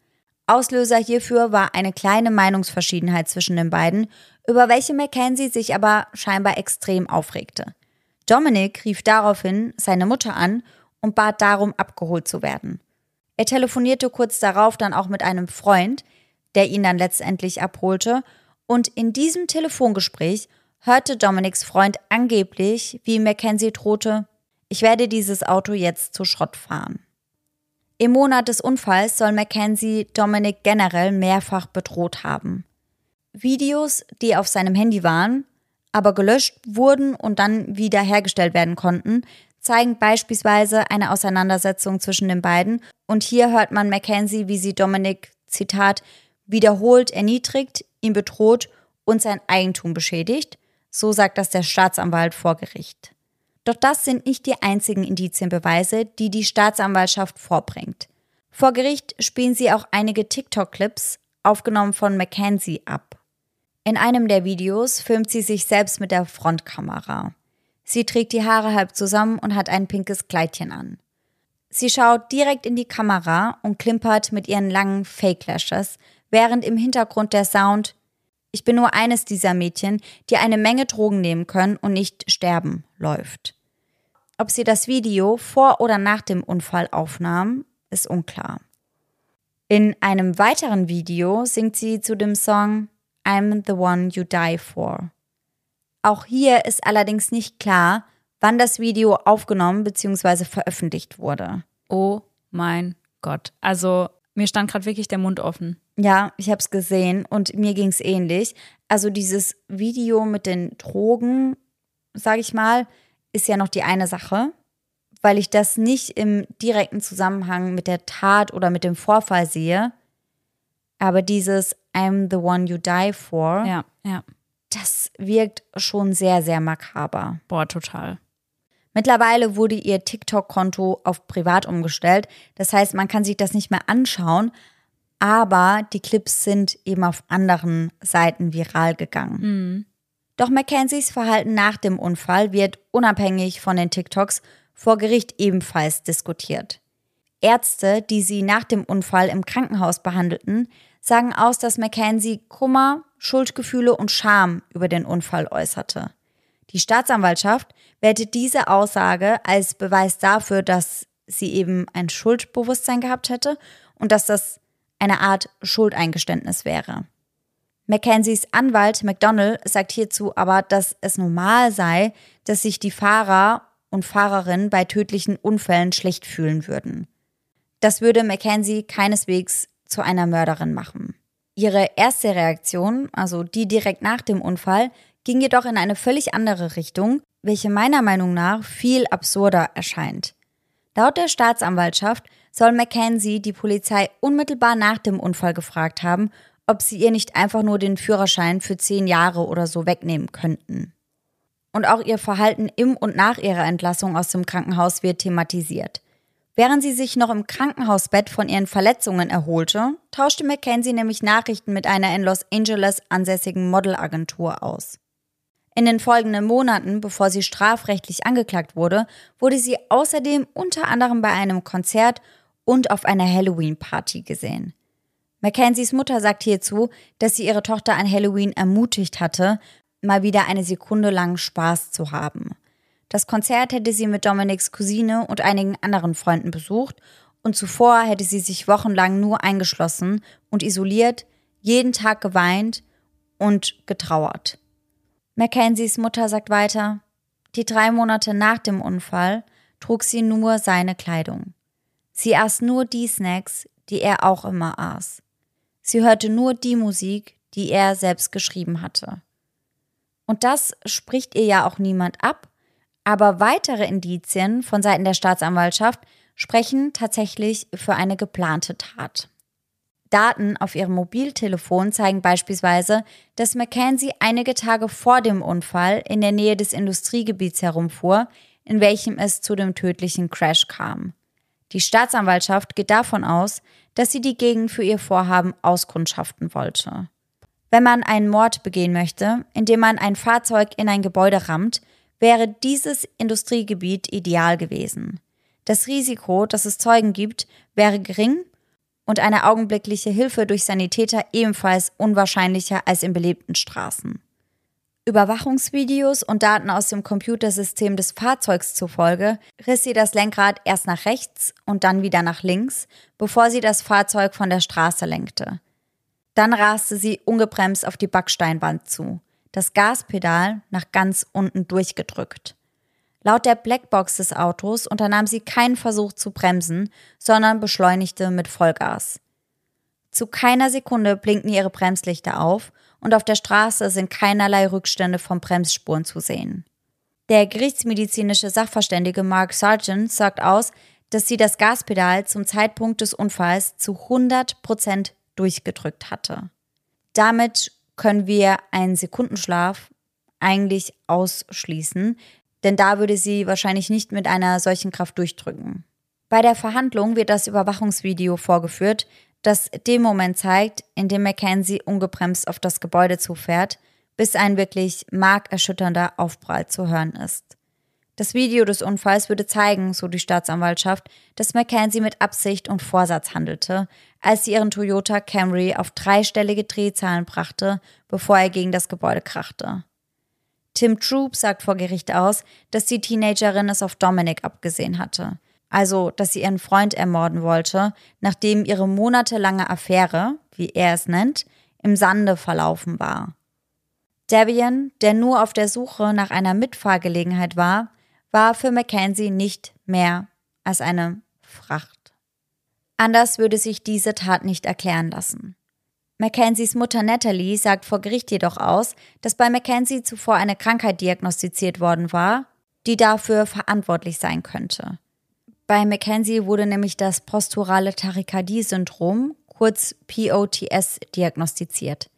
Auslöser hierfür war eine kleine Meinungsverschiedenheit zwischen den beiden, über welche Mackenzie sich aber scheinbar extrem aufregte. Dominik rief daraufhin seine Mutter an und bat darum, abgeholt zu werden. Er telefonierte kurz darauf dann auch mit einem Freund, der ihn dann letztendlich abholte, und in diesem Telefongespräch hörte Dominics Freund angeblich, wie Mackenzie drohte, ich werde dieses Auto jetzt zu Schrott fahren. Im Monat des Unfalls soll Mackenzie Dominic generell mehrfach bedroht haben. Videos, die auf seinem Handy waren, aber gelöscht wurden und dann wieder hergestellt werden konnten, zeigen beispielsweise eine Auseinandersetzung zwischen den beiden. Und hier hört man Mackenzie, wie sie Dominic, Zitat, wiederholt erniedrigt, ihn bedroht und sein Eigentum beschädigt. So sagt das der Staatsanwalt vor Gericht. Doch das sind nicht die einzigen Indizienbeweise, die die Staatsanwaltschaft vorbringt. Vor Gericht spielen sie auch einige TikTok-Clips, aufgenommen von Mackenzie, ab. In einem der Videos filmt sie sich selbst mit der Frontkamera. Sie trägt die Haare halb zusammen und hat ein pinkes Kleidchen an. Sie schaut direkt in die Kamera und klimpert mit ihren langen Fake Lashes, während im Hintergrund der Sound Ich bin nur eines dieser Mädchen, die eine Menge Drogen nehmen können und nicht sterben läuft. Ob sie das Video vor oder nach dem Unfall aufnahm, ist unklar. In einem weiteren Video singt sie zu dem Song I'm the One You Die For. Auch hier ist allerdings nicht klar, wann das Video aufgenommen bzw. veröffentlicht wurde. Oh mein Gott. Also mir stand gerade wirklich der Mund offen. Ja, ich habe es gesehen und mir ging es ähnlich. Also dieses Video mit den Drogen, sage ich mal, ist ja noch die eine Sache, weil ich das nicht im direkten Zusammenhang mit der Tat oder mit dem Vorfall sehe. Aber dieses I'm the one you die for, Ja, ja. das wirkt schon sehr, sehr makaber. Boah, total. Mittlerweile wurde ihr TikTok-Konto auf privat umgestellt. Das heißt, man kann sich das nicht mehr anschauen, aber die Clips sind eben auf anderen Seiten viral gegangen. Doch Mackenzies Verhalten nach dem Unfall wird unabhängig von den TikToks vor Gericht ebenfalls diskutiert. Ärzte, die sie nach dem Unfall im Krankenhaus behandelten, sagen aus, dass Mackenzie Kummer, Schuldgefühle und Scham über den Unfall äußerte. Die Staatsanwaltschaft wertet diese Aussage als Beweis dafür, dass sie eben ein Schuldbewusstsein gehabt hätte und dass das eine Art Schuldeingeständnis wäre. Mackenzies Anwalt McDonald sagt hierzu aber, dass es normal sei, dass sich die Fahrer und Fahrerinnen bei tödlichen Unfällen schlecht fühlen würden. Das würde Mackenzie keineswegs zu einer Mörderin machen. Ihre erste Reaktion, also die direkt nach dem Unfall, ging jedoch in eine völlig andere Richtung, welche meiner Meinung nach viel absurder erscheint. Laut der Staatsanwaltschaft soll Mackenzie die Polizei unmittelbar nach dem Unfall gefragt haben, ob sie ihr nicht einfach nur den Führerschein für zehn Jahre oder so wegnehmen könnten. Und auch ihr Verhalten im und nach ihrer Entlassung aus dem Krankenhaus wird thematisiert. Während sie sich noch im Krankenhausbett von ihren Verletzungen erholte, tauschte Mackenzie nämlich Nachrichten mit einer in Los Angeles ansässigen Modelagentur aus. In den folgenden Monaten, bevor sie strafrechtlich angeklagt wurde, wurde sie außerdem unter anderem bei einem Konzert und auf einer Halloween-Party gesehen. Mackenzies Mutter sagt hierzu, dass sie ihre Tochter an Halloween ermutigt hatte, mal wieder eine Sekunde lang Spaß zu haben. Das Konzert hätte sie mit Dominics Cousine und einigen anderen Freunden besucht und zuvor hätte sie sich wochenlang nur eingeschlossen und isoliert, jeden Tag geweint und getrauert. Mackenzies Mutter sagt weiter, die drei Monate nach dem Unfall trug sie nur seine Kleidung. Sie aß nur die Snacks, die er auch immer aß. Sie hörte nur die Musik, die er selbst geschrieben hatte. Und das spricht ihr ja auch niemand ab, aber weitere Indizien von Seiten der Staatsanwaltschaft sprechen tatsächlich für eine geplante Tat. Daten auf ihrem Mobiltelefon zeigen beispielsweise, dass Mackenzie einige Tage vor dem Unfall in der Nähe des Industriegebiets herumfuhr, in welchem es zu dem tödlichen Crash kam. Die Staatsanwaltschaft geht davon aus, dass sie die Gegend für ihr Vorhaben auskundschaften wollte. Wenn man einen Mord begehen möchte, indem man ein Fahrzeug in ein Gebäude rammt, wäre dieses Industriegebiet ideal gewesen. Das Risiko, dass es Zeugen gibt, wäre gering und eine augenblickliche Hilfe durch Sanitäter ebenfalls unwahrscheinlicher als in belebten Straßen. Überwachungsvideos und Daten aus dem Computersystem des Fahrzeugs zufolge riss sie das Lenkrad erst nach rechts und dann wieder nach links, bevor sie das Fahrzeug von der Straße lenkte. Dann raste sie ungebremst auf die Backsteinwand zu, das Gaspedal nach ganz unten durchgedrückt. Laut der Blackbox des Autos unternahm sie keinen Versuch zu bremsen, sondern beschleunigte mit Vollgas. Zu keiner Sekunde blinkten ihre Bremslichter auf und auf der Straße sind keinerlei Rückstände von Bremsspuren zu sehen. Der gerichtsmedizinische Sachverständige Mark Sargent sagt aus, dass sie das Gaspedal zum Zeitpunkt des Unfalls zu 100 Prozent durchgedrückt hatte. Damit können wir einen Sekundenschlaf eigentlich ausschließen, denn da würde sie wahrscheinlich nicht mit einer solchen Kraft durchdrücken. Bei der Verhandlung wird das Überwachungsvideo vorgeführt, das den Moment zeigt, in dem Mackenzie ungebremst auf das Gebäude zufährt, bis ein wirklich markerschütternder Aufprall zu hören ist. Das Video des Unfalls würde zeigen, so die Staatsanwaltschaft, dass Mackenzie mit Absicht und Vorsatz handelte, als sie ihren Toyota Camry auf dreistellige Drehzahlen brachte, bevor er gegen das Gebäude krachte. Tim Troop sagt vor Gericht aus, dass die Teenagerin es auf Dominic abgesehen hatte. Also, dass sie ihren Freund ermorden wollte, nachdem ihre monatelange Affäre, wie er es nennt, im Sande verlaufen war. Debian, der nur auf der Suche nach einer Mitfahrgelegenheit war, war für Mackenzie nicht mehr als eine Fracht. Anders würde sich diese Tat nicht erklären lassen. Mackenzies Mutter Natalie sagt vor Gericht jedoch aus, dass bei Mackenzie zuvor eine Krankheit diagnostiziert worden war, die dafür verantwortlich sein könnte. Bei Mackenzie wurde nämlich das posturale Tachykardie-Syndrom, kurz POTS, diagnostiziert.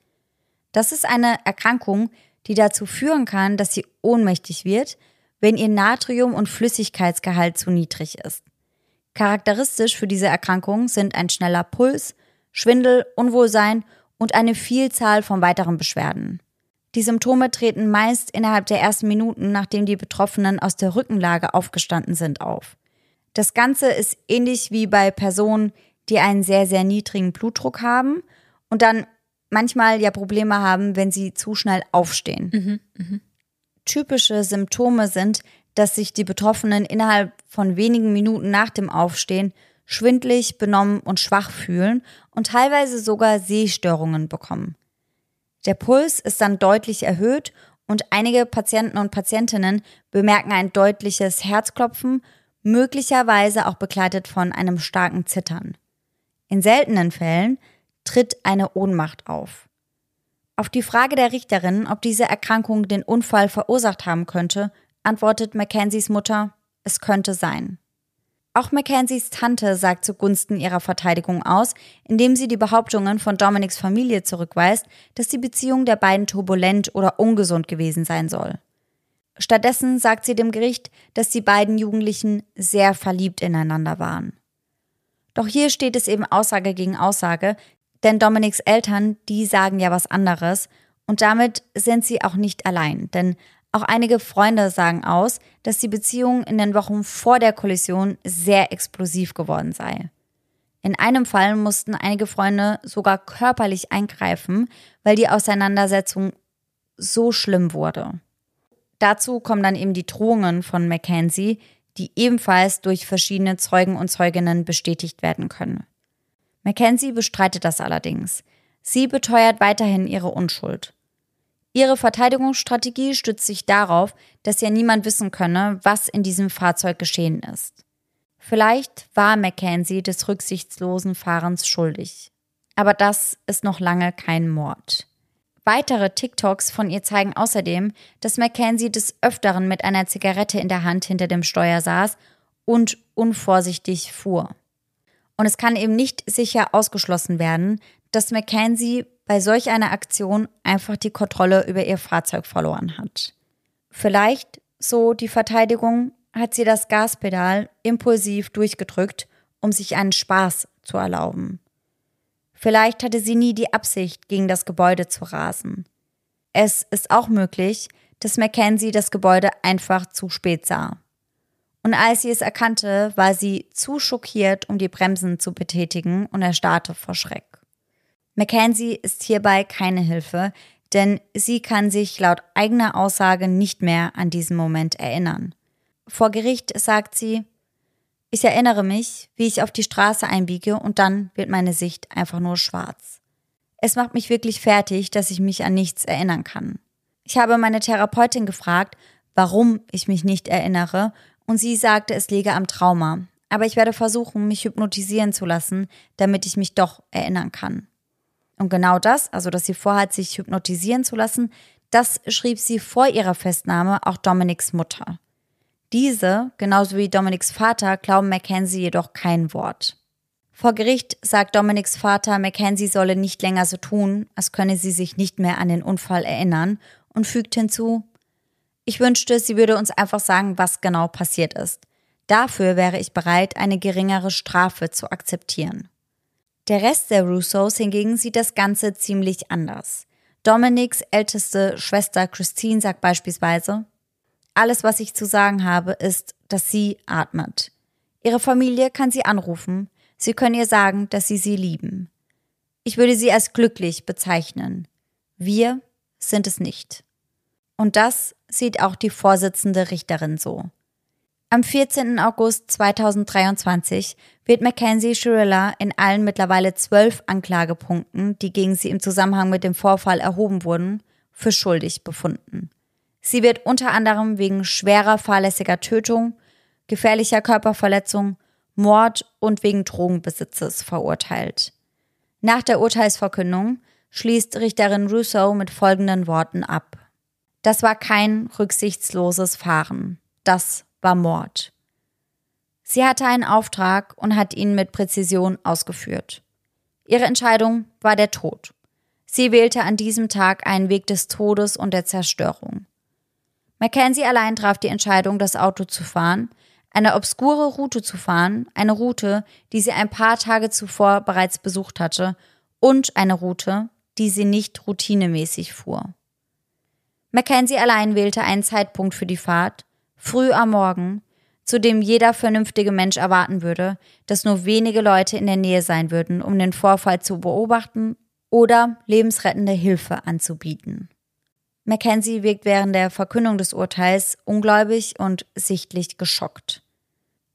Das ist eine Erkrankung, die dazu führen kann, dass sie ohnmächtig wird, wenn ihr Natrium- und Flüssigkeitsgehalt zu niedrig ist. Charakteristisch für diese Erkrankung sind ein schneller Puls, Schwindel, Unwohlsein und eine Vielzahl von weiteren Beschwerden. Die Symptome treten meist innerhalb der ersten Minuten, nachdem die Betroffenen aus der Rückenlage aufgestanden sind, auf. Das Ganze ist ähnlich wie bei Personen, die einen sehr, sehr niedrigen Blutdruck haben und dann manchmal ja Probleme haben, wenn sie zu schnell aufstehen. Mhm, mh. Typische Symptome sind, dass sich die Betroffenen innerhalb von wenigen Minuten nach dem Aufstehen schwindlig, benommen und schwach fühlen und teilweise sogar Sehstörungen bekommen. Der Puls ist dann deutlich erhöht und einige Patienten und Patientinnen bemerken ein deutliches Herzklopfen, möglicherweise auch begleitet von einem starken Zittern. In seltenen Fällen tritt eine Ohnmacht auf. Auf die Frage der Richterin, ob diese Erkrankung den Unfall verursacht haben könnte, antwortet Mackenzies Mutter, es könnte sein. Auch Mackenzies Tante sagt zugunsten ihrer Verteidigung aus, indem sie die Behauptungen von Dominics Familie zurückweist, dass die Beziehung der beiden turbulent oder ungesund gewesen sein soll. Stattdessen sagt sie dem Gericht, dass die beiden Jugendlichen sehr verliebt ineinander waren. Doch hier steht es eben Aussage gegen Aussage, denn Dominics Eltern, die sagen ja was anderes und damit sind sie auch nicht allein, denn auch einige Freunde sagen aus, dass die Beziehung in den Wochen vor der Kollision sehr explosiv geworden sei. In einem Fall mussten einige Freunde sogar körperlich eingreifen, weil die Auseinandersetzung so schlimm wurde. Dazu kommen dann eben die Drohungen von Mackenzie, die ebenfalls durch verschiedene Zeugen und Zeuginnen bestätigt werden können. Mackenzie bestreitet das allerdings. Sie beteuert weiterhin ihre Unschuld. Ihre Verteidigungsstrategie stützt sich darauf, dass ja niemand wissen könne, was in diesem Fahrzeug geschehen ist. Vielleicht war Mackenzie des rücksichtslosen Fahrens schuldig. Aber das ist noch lange kein Mord. Weitere TikToks von ihr zeigen außerdem, dass Mackenzie des Öfteren mit einer Zigarette in der Hand hinter dem Steuer saß und unvorsichtig fuhr. Und es kann eben nicht sicher ausgeschlossen werden, dass Mackenzie bei solch einer Aktion einfach die Kontrolle über ihr Fahrzeug verloren hat. Vielleicht, so die Verteidigung, hat sie das Gaspedal impulsiv durchgedrückt, um sich einen Spaß zu erlauben. Vielleicht hatte sie nie die Absicht, gegen das Gebäude zu rasen. Es ist auch möglich, dass Mackenzie das Gebäude einfach zu spät sah. Und als sie es erkannte, war sie zu schockiert, um die Bremsen zu betätigen und erstarrte vor Schreck. Mackenzie ist hierbei keine Hilfe, denn sie kann sich laut eigener Aussage nicht mehr an diesen Moment erinnern. Vor Gericht sagt sie, ich erinnere mich, wie ich auf die Straße einbiege und dann wird meine Sicht einfach nur schwarz. Es macht mich wirklich fertig, dass ich mich an nichts erinnern kann. Ich habe meine Therapeutin gefragt, warum ich mich nicht erinnere, und sie sagte, es liege am Trauma. Aber ich werde versuchen, mich hypnotisieren zu lassen, damit ich mich doch erinnern kann. Und genau das, also dass sie vorhat, sich hypnotisieren zu lassen, das schrieb sie vor ihrer Festnahme auch Dominics Mutter. Diese, genauso wie Dominics Vater, glauben Mackenzie jedoch kein Wort. Vor Gericht sagt Dominics Vater, Mackenzie solle nicht länger so tun, als könne sie sich nicht mehr an den Unfall erinnern und fügt hinzu, ich wünschte, sie würde uns einfach sagen, was genau passiert ist. Dafür wäre ich bereit, eine geringere Strafe zu akzeptieren. Der Rest der Russos hingegen sieht das Ganze ziemlich anders. Dominics älteste Schwester Christine sagt beispielsweise, alles, was ich zu sagen habe, ist, dass sie atmet. Ihre Familie kann sie anrufen, sie können ihr sagen, dass sie sie lieben. Ich würde sie als glücklich bezeichnen. Wir sind es nicht. Und das sieht auch die Vorsitzende Richterin so. Am 14. August 2023 wird Mackenzie Shirilla in allen mittlerweile zwölf Anklagepunkten, die gegen sie im Zusammenhang mit dem Vorfall erhoben wurden, für schuldig befunden. Sie wird unter anderem wegen schwerer fahrlässiger Tötung, gefährlicher Körperverletzung, Mord und wegen Drogenbesitzes verurteilt. Nach der Urteilsverkündung schließt Richterin Rousseau mit folgenden Worten ab. Das war kein rücksichtsloses Fahren. Das war Mord. Sie hatte einen Auftrag und hat ihn mit Präzision ausgeführt. Ihre Entscheidung war der Tod. Sie wählte an diesem Tag einen Weg des Todes und der Zerstörung. Mackenzie allein traf die Entscheidung, das Auto zu fahren, eine obskure Route zu fahren, eine Route, die sie ein paar Tage zuvor bereits besucht hatte, und eine Route, die sie nicht routinemäßig fuhr. Mackenzie allein wählte einen Zeitpunkt für die Fahrt, früh am Morgen, zu dem jeder vernünftige Mensch erwarten würde, dass nur wenige Leute in der Nähe sein würden, um den Vorfall zu beobachten oder lebensrettende Hilfe anzubieten. Mackenzie wirkt während der Verkündung des Urteils ungläubig und sichtlich geschockt.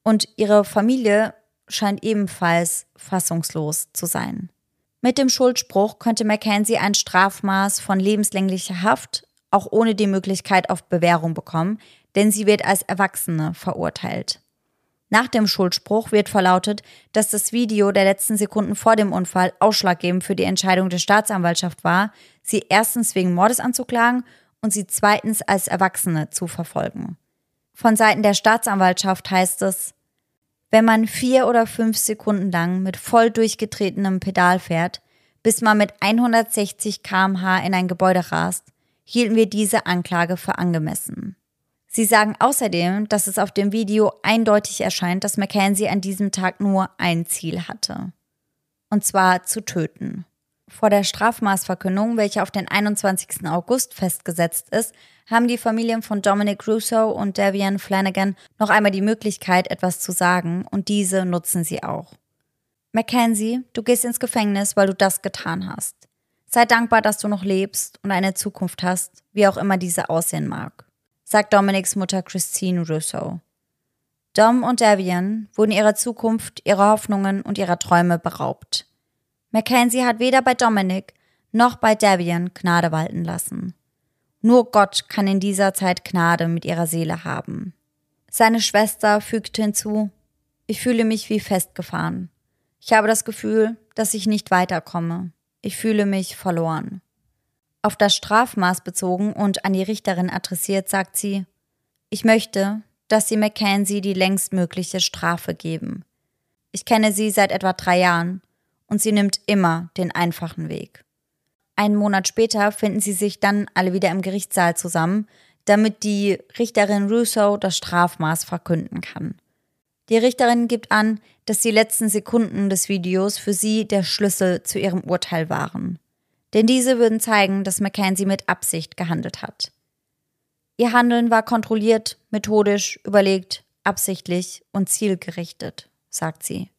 Und ihre Familie scheint ebenfalls fassungslos zu sein. Mit dem Schuldspruch könnte Mackenzie ein Strafmaß von lebenslänglicher Haft, auch ohne die Möglichkeit auf Bewährung bekommen, denn sie wird als Erwachsene verurteilt. Nach dem Schuldspruch wird verlautet, dass das Video der letzten Sekunden vor dem Unfall ausschlaggebend für die Entscheidung der Staatsanwaltschaft war, sie erstens wegen Mordes anzuklagen und sie zweitens als Erwachsene zu verfolgen. Von Seiten der Staatsanwaltschaft heißt es, wenn man vier oder fünf Sekunden lang mit voll durchgetretenem Pedal fährt, bis man mit 160 kmh in ein Gebäude rast, hielten wir diese Anklage für angemessen. Sie sagen außerdem, dass es auf dem Video eindeutig erscheint, dass Mackenzie an diesem Tag nur ein Ziel hatte. Und zwar zu töten. Vor der Strafmaßverkündung, welche auf den 21. August festgesetzt ist, haben die Familien von Dominic Russo und Davian Flanagan noch einmal die Möglichkeit, etwas zu sagen, und diese nutzen sie auch. Mackenzie, du gehst ins Gefängnis, weil du das getan hast. Sei dankbar, dass du noch lebst und eine Zukunft hast, wie auch immer diese aussehen mag sagt Dominics Mutter Christine Rousseau. Dom und Davian wurden ihrer Zukunft, ihrer Hoffnungen und ihrer Träume beraubt. Mackenzie hat weder bei Dominic noch bei Davian Gnade walten lassen. Nur Gott kann in dieser Zeit Gnade mit ihrer Seele haben. Seine Schwester fügte hinzu, ich fühle mich wie festgefahren. Ich habe das Gefühl, dass ich nicht weiterkomme. Ich fühle mich verloren. Auf das Strafmaß bezogen und an die Richterin adressiert, sagt sie, ich möchte, dass Sie Mackenzie die längstmögliche Strafe geben. Ich kenne sie seit etwa drei Jahren und sie nimmt immer den einfachen Weg. Einen Monat später finden sie sich dann alle wieder im Gerichtssaal zusammen, damit die Richterin Russo das Strafmaß verkünden kann. Die Richterin gibt an, dass die letzten Sekunden des Videos für sie der Schlüssel zu ihrem Urteil waren denn diese würden zeigen, dass Mackenzie mit Absicht gehandelt hat. Ihr Handeln war kontrolliert, methodisch, überlegt, absichtlich und zielgerichtet, sagt sie.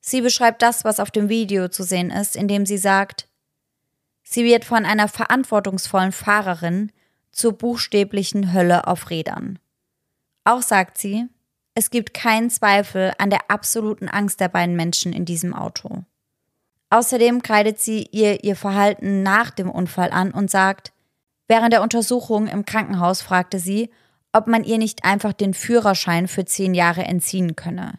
Sie beschreibt das, was auf dem Video zu sehen ist, indem sie sagt, sie wird von einer verantwortungsvollen Fahrerin zur buchstäblichen Hölle auf Rädern. Auch sagt sie, es gibt keinen Zweifel an der absoluten Angst der beiden Menschen in diesem Auto. Außerdem kreidet sie ihr ihr Verhalten nach dem Unfall an und sagt, während der Untersuchung im Krankenhaus fragte sie, ob man ihr nicht einfach den Führerschein für zehn Jahre entziehen könne.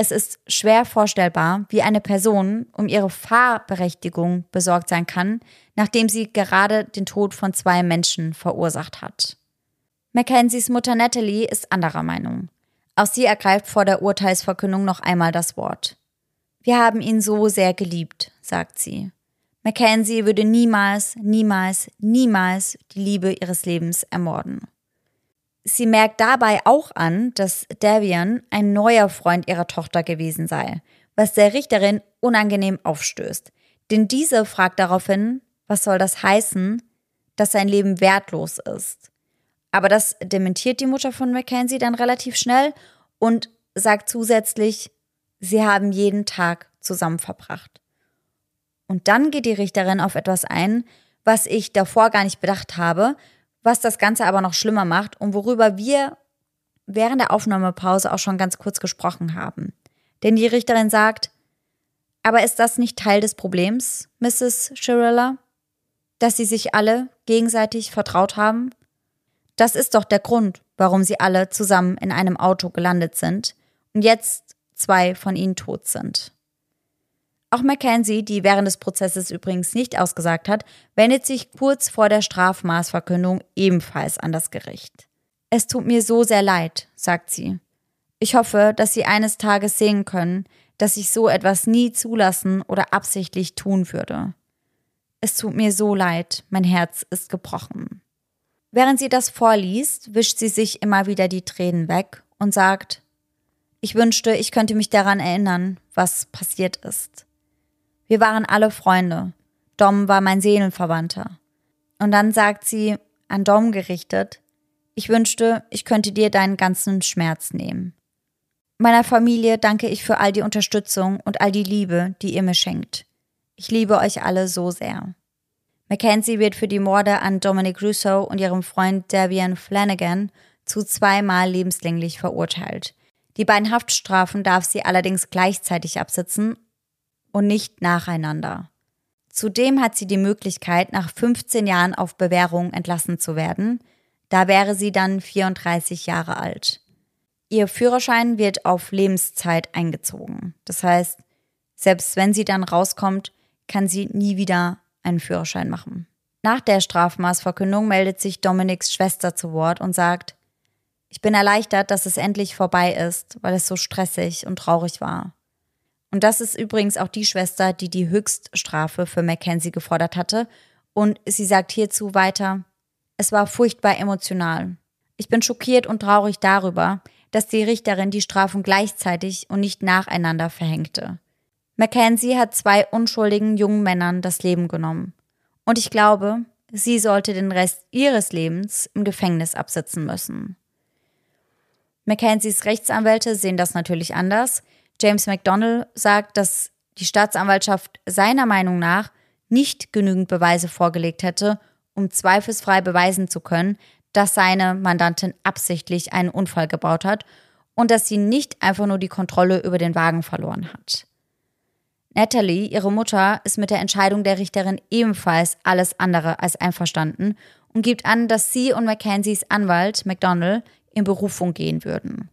es ist schwer vorstellbar, wie eine Person um ihre Fahrberechtigung besorgt sein kann, nachdem sie gerade den Tod von zwei Menschen verursacht hat. Mackenzies Mutter Natalie ist anderer Meinung. Auch sie ergreift vor der Urteilsverkündung noch einmal das Wort. Wir haben ihn so sehr geliebt, sagt sie. Mackenzie würde niemals, niemals, niemals die Liebe ihres Lebens ermorden. Sie merkt dabei auch an, dass Davian ein neuer Freund ihrer Tochter gewesen sei, was der Richterin unangenehm aufstößt. Denn diese fragt daraufhin, was soll das heißen, dass sein Leben wertlos ist. Aber das dementiert die Mutter von Mackenzie dann relativ schnell und sagt zusätzlich, sie haben jeden Tag zusammen verbracht. Und dann geht die Richterin auf etwas ein, was ich davor gar nicht bedacht habe, was das Ganze aber noch schlimmer macht und worüber wir während der Aufnahmepause auch schon ganz kurz gesprochen haben. Denn die Richterin sagt, aber ist das nicht Teil des Problems, Mrs. Shirella? Dass sie sich alle gegenseitig vertraut haben? Das ist doch der Grund, warum sie alle zusammen in einem Auto gelandet sind und jetzt zwei von ihnen tot sind. Auch Mackenzie, die während des Prozesses übrigens nicht ausgesagt hat, wendet sich kurz vor der Strafmaßverkündung ebenfalls an das Gericht. Es tut mir so sehr leid, sagt sie. Ich hoffe, dass Sie eines Tages sehen können, dass ich so etwas nie zulassen oder absichtlich tun würde. Es tut mir so leid, mein Herz ist gebrochen. Während sie das vorliest, wischt sie sich immer wieder die Tränen weg und sagt, ich wünschte, ich könnte mich daran erinnern, was passiert ist. Wir waren alle Freunde. Dom war mein Seelenverwandter. Und dann sagt sie, an Dom gerichtet, ich wünschte, ich könnte dir deinen ganzen Schmerz nehmen. Meiner Familie danke ich für all die Unterstützung und all die Liebe, die ihr mir schenkt. Ich liebe euch alle so sehr. Mackenzie wird für die Morde an Dominic Russo und ihrem Freund Davian Flanagan zu zweimal lebenslänglich verurteilt. Die beiden Haftstrafen darf sie allerdings gleichzeitig absitzen und nicht nacheinander. Zudem hat sie die Möglichkeit, nach 15 Jahren auf Bewährung entlassen zu werden. Da wäre sie dann 34 Jahre alt. Ihr Führerschein wird auf Lebenszeit eingezogen. Das heißt, selbst wenn sie dann rauskommt, kann sie nie wieder einen Führerschein machen. Nach der Strafmaßverkündung meldet sich Dominiks Schwester zu Wort und sagt, ich bin erleichtert, dass es endlich vorbei ist, weil es so stressig und traurig war. Und das ist übrigens auch die Schwester, die die Höchststrafe für Mackenzie gefordert hatte. Und sie sagt hierzu weiter, es war furchtbar emotional. Ich bin schockiert und traurig darüber, dass die Richterin die Strafen gleichzeitig und nicht nacheinander verhängte. Mackenzie hat zwei unschuldigen jungen Männern das Leben genommen. Und ich glaube, sie sollte den Rest ihres Lebens im Gefängnis absitzen müssen. Mackenzies Rechtsanwälte sehen das natürlich anders. James McDonnell sagt, dass die Staatsanwaltschaft seiner Meinung nach nicht genügend Beweise vorgelegt hätte, um zweifelsfrei beweisen zu können, dass seine Mandantin absichtlich einen Unfall gebaut hat und dass sie nicht einfach nur die Kontrolle über den Wagen verloren hat. Natalie, ihre Mutter, ist mit der Entscheidung der Richterin ebenfalls alles andere als einverstanden und gibt an, dass sie und Mackenzies Anwalt McDonnell in Berufung gehen würden.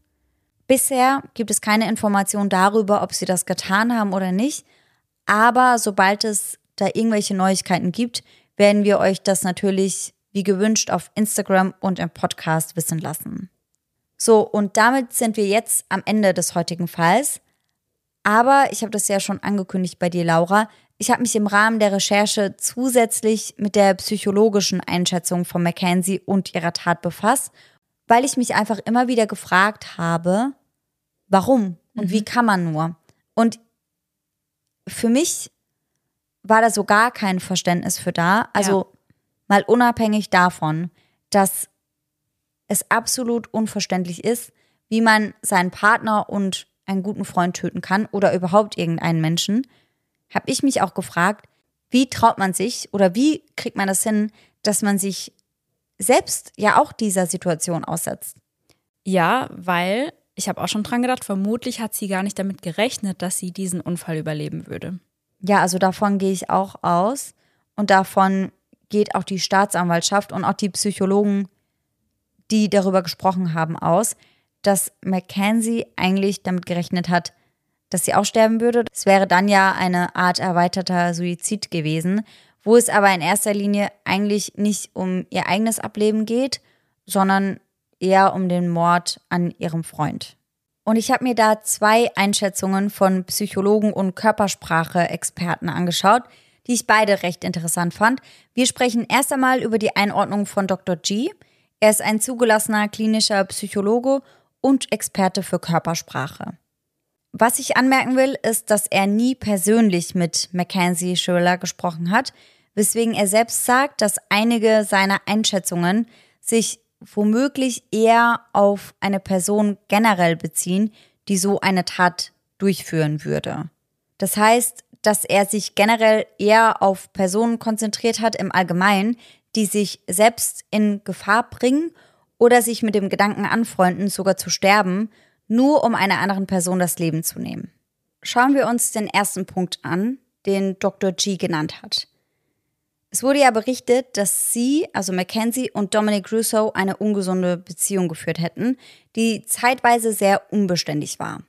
Bisher gibt es keine Information darüber, ob sie das getan haben oder nicht. Aber sobald es da irgendwelche Neuigkeiten gibt, werden wir euch das natürlich wie gewünscht auf Instagram und im Podcast wissen lassen. So, und damit sind wir jetzt am Ende des heutigen Falls. Aber ich habe das ja schon angekündigt bei dir, Laura. Ich habe mich im Rahmen der Recherche zusätzlich mit der psychologischen Einschätzung von Mackenzie und ihrer Tat befasst weil ich mich einfach immer wieder gefragt habe, warum und mhm. wie kann man nur? Und für mich war da so gar kein Verständnis für da. Also ja. mal unabhängig davon, dass es absolut unverständlich ist, wie man seinen Partner und einen guten Freund töten kann oder überhaupt irgendeinen Menschen, habe ich mich auch gefragt, wie traut man sich oder wie kriegt man das hin, dass man sich selbst ja auch dieser Situation aussetzt. Ja, weil ich habe auch schon dran gedacht, vermutlich hat sie gar nicht damit gerechnet, dass sie diesen Unfall überleben würde. Ja, also davon gehe ich auch aus und davon geht auch die Staatsanwaltschaft und auch die Psychologen, die darüber gesprochen haben, aus, dass Mackenzie eigentlich damit gerechnet hat, dass sie auch sterben würde. Es wäre dann ja eine Art erweiterter Suizid gewesen, wo es aber in erster Linie eigentlich nicht um ihr eigenes Ableben geht, sondern eher um den Mord an ihrem Freund. Und ich habe mir da zwei Einschätzungen von Psychologen und Körpersprache-Experten angeschaut, die ich beide recht interessant fand. Wir sprechen erst einmal über die Einordnung von Dr. G. Er ist ein zugelassener klinischer Psychologe und Experte für Körpersprache. Was ich anmerken will, ist, dass er nie persönlich mit Mackenzie Schiller gesprochen hat, weswegen er selbst sagt, dass einige seiner Einschätzungen sich womöglich eher auf eine Person generell beziehen, die so eine Tat durchführen würde. Das heißt, dass er sich generell eher auf Personen konzentriert hat im Allgemeinen, die sich selbst in Gefahr bringen oder sich mit dem Gedanken anfreunden, sogar zu sterben, nur um einer anderen Person das Leben zu nehmen. Schauen wir uns den ersten Punkt an, den Dr. G genannt hat. Es wurde ja berichtet, dass sie, also Mackenzie und Dominic Russo, eine ungesunde Beziehung geführt hätten, die zeitweise sehr unbeständig war.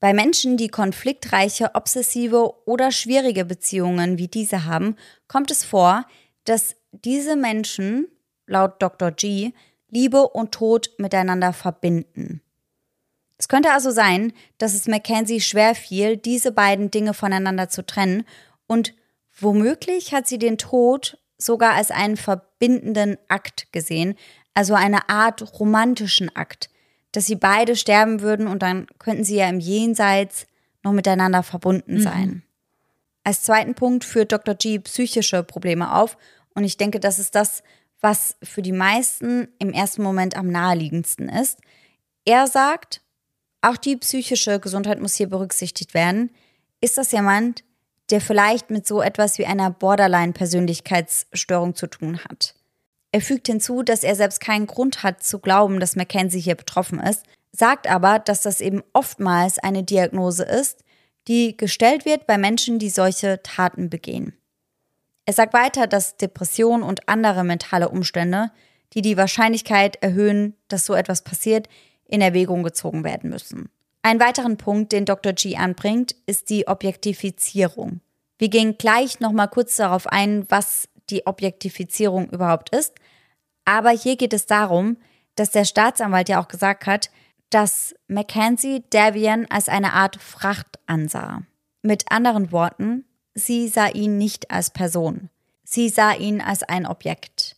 Bei Menschen, die konfliktreiche, obsessive oder schwierige Beziehungen wie diese haben, kommt es vor, dass diese Menschen, laut Dr. G, Liebe und Tod miteinander verbinden. Es könnte also sein, dass es Mackenzie schwer fiel, diese beiden Dinge voneinander zu trennen und womöglich hat sie den Tod sogar als einen verbindenden Akt gesehen, also eine Art romantischen Akt, dass sie beide sterben würden und dann könnten sie ja im Jenseits noch miteinander verbunden mhm. sein. Mhm. Als zweiten Punkt führt Dr. G psychische Probleme auf und ich denke, das ist das, was für die meisten im ersten Moment am naheliegendsten ist. Er sagt, auch die psychische Gesundheit muss hier berücksichtigt werden. Ist das jemand, der vielleicht mit so etwas wie einer Borderline-Persönlichkeitsstörung zu tun hat? Er fügt hinzu, dass er selbst keinen Grund hat zu glauben, dass Mackenzie hier betroffen ist, sagt aber, dass das eben oftmals eine Diagnose ist, die gestellt wird bei Menschen, die solche Taten begehen. Er sagt weiter, dass Depression und andere mentale Umstände, die die Wahrscheinlichkeit erhöhen, dass so etwas passiert, in Erwägung gezogen werden müssen. Ein weiteren Punkt, den Dr. G anbringt, ist die Objektifizierung. Wir gehen gleich nochmal kurz darauf ein, was die Objektifizierung überhaupt ist. Aber hier geht es darum, dass der Staatsanwalt ja auch gesagt hat, dass Mackenzie Davian als eine Art Fracht ansah. Mit anderen Worten, sie sah ihn nicht als Person. Sie sah ihn als ein Objekt.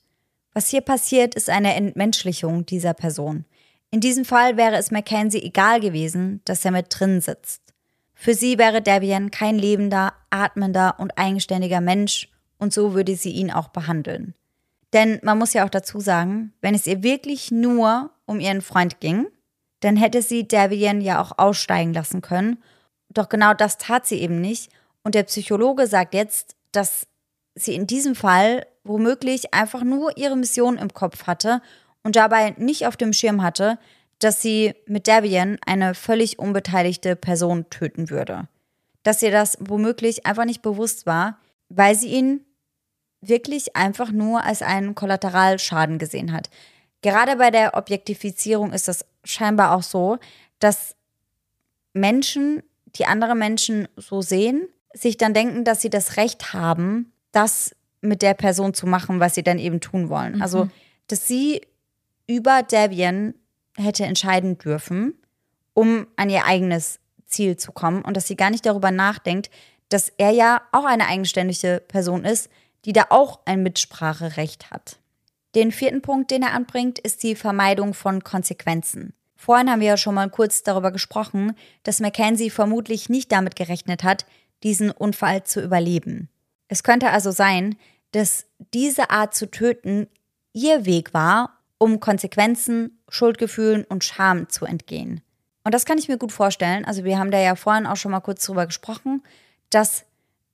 Was hier passiert, ist eine Entmenschlichung dieser Person. In diesem Fall wäre es Mackenzie egal gewesen, dass er mit drin sitzt. Für sie wäre Debian kein lebender, atmender und eigenständiger Mensch und so würde sie ihn auch behandeln. Denn man muss ja auch dazu sagen, wenn es ihr wirklich nur um ihren Freund ging, dann hätte sie Debian ja auch aussteigen lassen können. Doch genau das tat sie eben nicht. Und der Psychologe sagt jetzt, dass sie in diesem Fall womöglich einfach nur ihre Mission im Kopf hatte und dabei nicht auf dem Schirm hatte, dass sie mit Debian eine völlig unbeteiligte Person töten würde. Dass ihr das womöglich einfach nicht bewusst war, weil sie ihn wirklich einfach nur als einen Kollateralschaden gesehen hat. Gerade bei der Objektifizierung ist das scheinbar auch so, dass Menschen, die andere Menschen so sehen, sich dann denken, dass sie das Recht haben, das mit der Person zu machen, was sie dann eben tun wollen. Also, mhm. Also, dass sie über Debian hätte entscheiden dürfen, um an ihr eigenes Ziel zu kommen und dass sie gar nicht darüber nachdenkt, dass er ja auch eine eigenständige Person ist, die da auch ein Mitspracherecht hat. Den vierten Punkt, den er anbringt, ist die Vermeidung von Konsequenzen. Vorhin haben wir ja schon mal kurz darüber gesprochen, dass Mackenzie vermutlich nicht damit gerechnet hat, diesen Unfall zu überleben. Es könnte also sein, dass diese Art zu töten ihr Weg war, um Konsequenzen, Schuldgefühlen und Scham zu entgehen. Und das kann ich mir gut vorstellen. Also wir haben da ja vorhin auch schon mal kurz drüber gesprochen, dass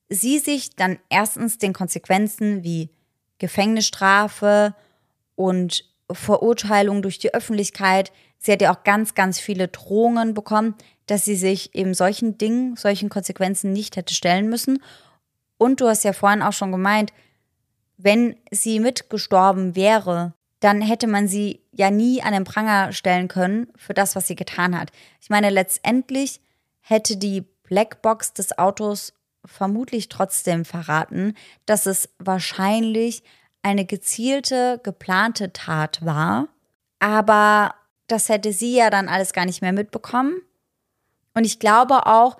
sie sich dann erstens den Konsequenzen wie Gefängnisstrafe und Verurteilung durch die Öffentlichkeit, sie hat ja auch ganz, ganz viele Drohungen bekommen, dass sie sich eben solchen Dingen, solchen Konsequenzen nicht hätte stellen müssen. Und du hast ja vorhin auch schon gemeint, wenn sie mitgestorben wäre, dann hätte man sie ja nie an den Pranger stellen können für das, was sie getan hat. Ich meine, letztendlich hätte die Blackbox des Autos vermutlich trotzdem verraten, dass es wahrscheinlich eine gezielte, geplante Tat war. Aber das hätte sie ja dann alles gar nicht mehr mitbekommen. Und ich glaube auch,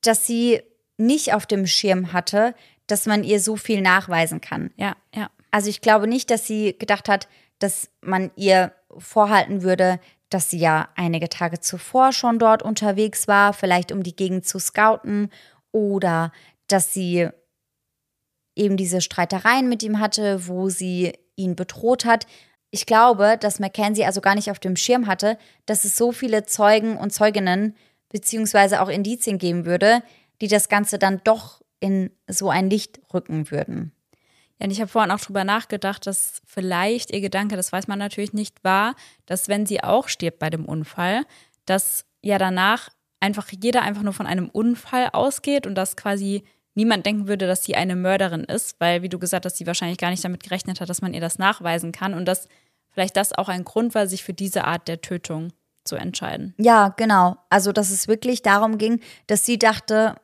dass sie nicht auf dem Schirm hatte, dass man ihr so viel nachweisen kann. Ja, ja. Also ich glaube nicht, dass sie gedacht hat, dass man ihr vorhalten würde, dass sie ja einige Tage zuvor schon dort unterwegs war, vielleicht um die Gegend zu scouten oder dass sie eben diese Streitereien mit ihm hatte, wo sie ihn bedroht hat. Ich glaube, dass Mackenzie also gar nicht auf dem Schirm hatte, dass es so viele Zeugen und Zeuginnen beziehungsweise auch Indizien geben würde, die das Ganze dann doch in so ein Licht rücken würden. Ja, und ich habe vorhin auch drüber nachgedacht, dass vielleicht ihr Gedanke, das weiß man natürlich nicht, war, dass wenn sie auch stirbt bei dem Unfall, dass ja danach einfach jeder einfach nur von einem Unfall ausgeht und dass quasi niemand denken würde, dass sie eine Mörderin ist, weil, wie du gesagt hast, sie wahrscheinlich gar nicht damit gerechnet hat, dass man ihr das nachweisen kann und dass vielleicht das auch ein Grund war, sich für diese Art der Tötung zu entscheiden. Ja, genau. Also, dass es wirklich darum ging, dass sie dachte,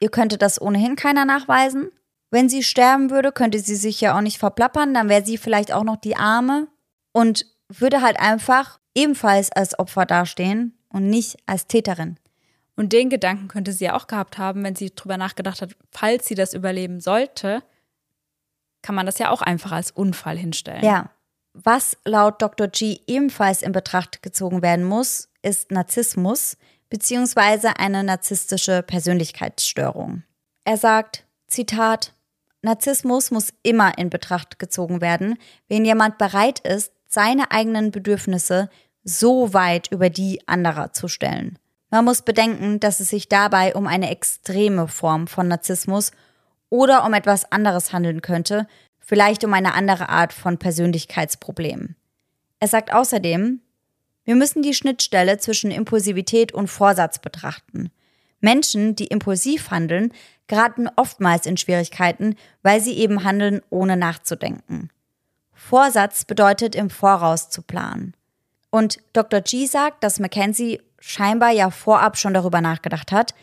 ihr könntet das ohnehin keiner nachweisen. Wenn sie sterben würde, könnte sie sich ja auch nicht verplappern, dann wäre sie vielleicht auch noch die Arme und würde halt einfach ebenfalls als Opfer dastehen und nicht als Täterin. Und den Gedanken könnte sie ja auch gehabt haben, wenn sie drüber nachgedacht hat, falls sie das überleben sollte, kann man das ja auch einfach als Unfall hinstellen. Ja. Was laut Dr. G ebenfalls in Betracht gezogen werden muss, ist Narzissmus bzw. eine narzisstische Persönlichkeitsstörung. Er sagt, Zitat, Narzissmus muss immer in Betracht gezogen werden, wenn jemand bereit ist, seine eigenen Bedürfnisse so weit über die anderer zu stellen. Man muss bedenken, dass es sich dabei um eine extreme Form von Narzissmus oder um etwas anderes handeln könnte, vielleicht um eine andere Art von Persönlichkeitsproblem. Er sagt außerdem, wir müssen die Schnittstelle zwischen Impulsivität und Vorsatz betrachten. Menschen, die impulsiv handeln, geraten oftmals in Schwierigkeiten, weil sie eben handeln, ohne nachzudenken. Vorsatz bedeutet, im Voraus zu planen. Und Dr. G sagt, dass Mackenzie scheinbar ja vorab schon darüber nachgedacht hat,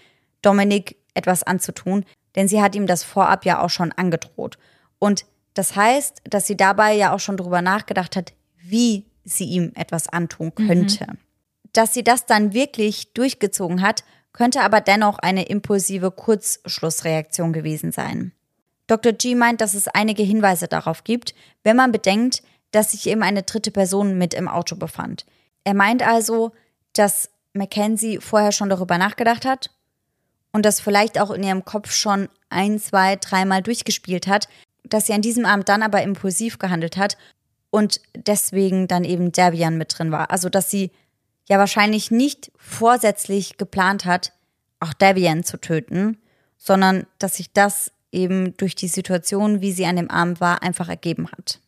Dominik etwas anzutun, denn sie hat ihm das vorab ja auch schon angedroht. Und das heißt, dass sie dabei ja auch schon darüber nachgedacht hat, wie sie ihm etwas antun könnte. Mhm. Dass sie das dann wirklich durchgezogen hat, könnte aber dennoch eine impulsive Kurzschlussreaktion gewesen sein. Dr. G meint, dass es einige Hinweise darauf gibt, wenn man bedenkt, dass sich eben eine dritte Person mit im Auto befand. Er meint also, dass Mackenzie vorher schon darüber nachgedacht hat und das vielleicht auch in ihrem Kopf schon ein, zwei, dreimal durchgespielt hat, dass sie an diesem Abend dann aber impulsiv gehandelt hat und deswegen dann eben Davian mit drin war. Also, dass sie ja wahrscheinlich nicht vorsätzlich geplant hat, auch Debian zu töten, sondern dass sich das eben durch die Situation, wie sie an dem Abend war, einfach ergeben hat.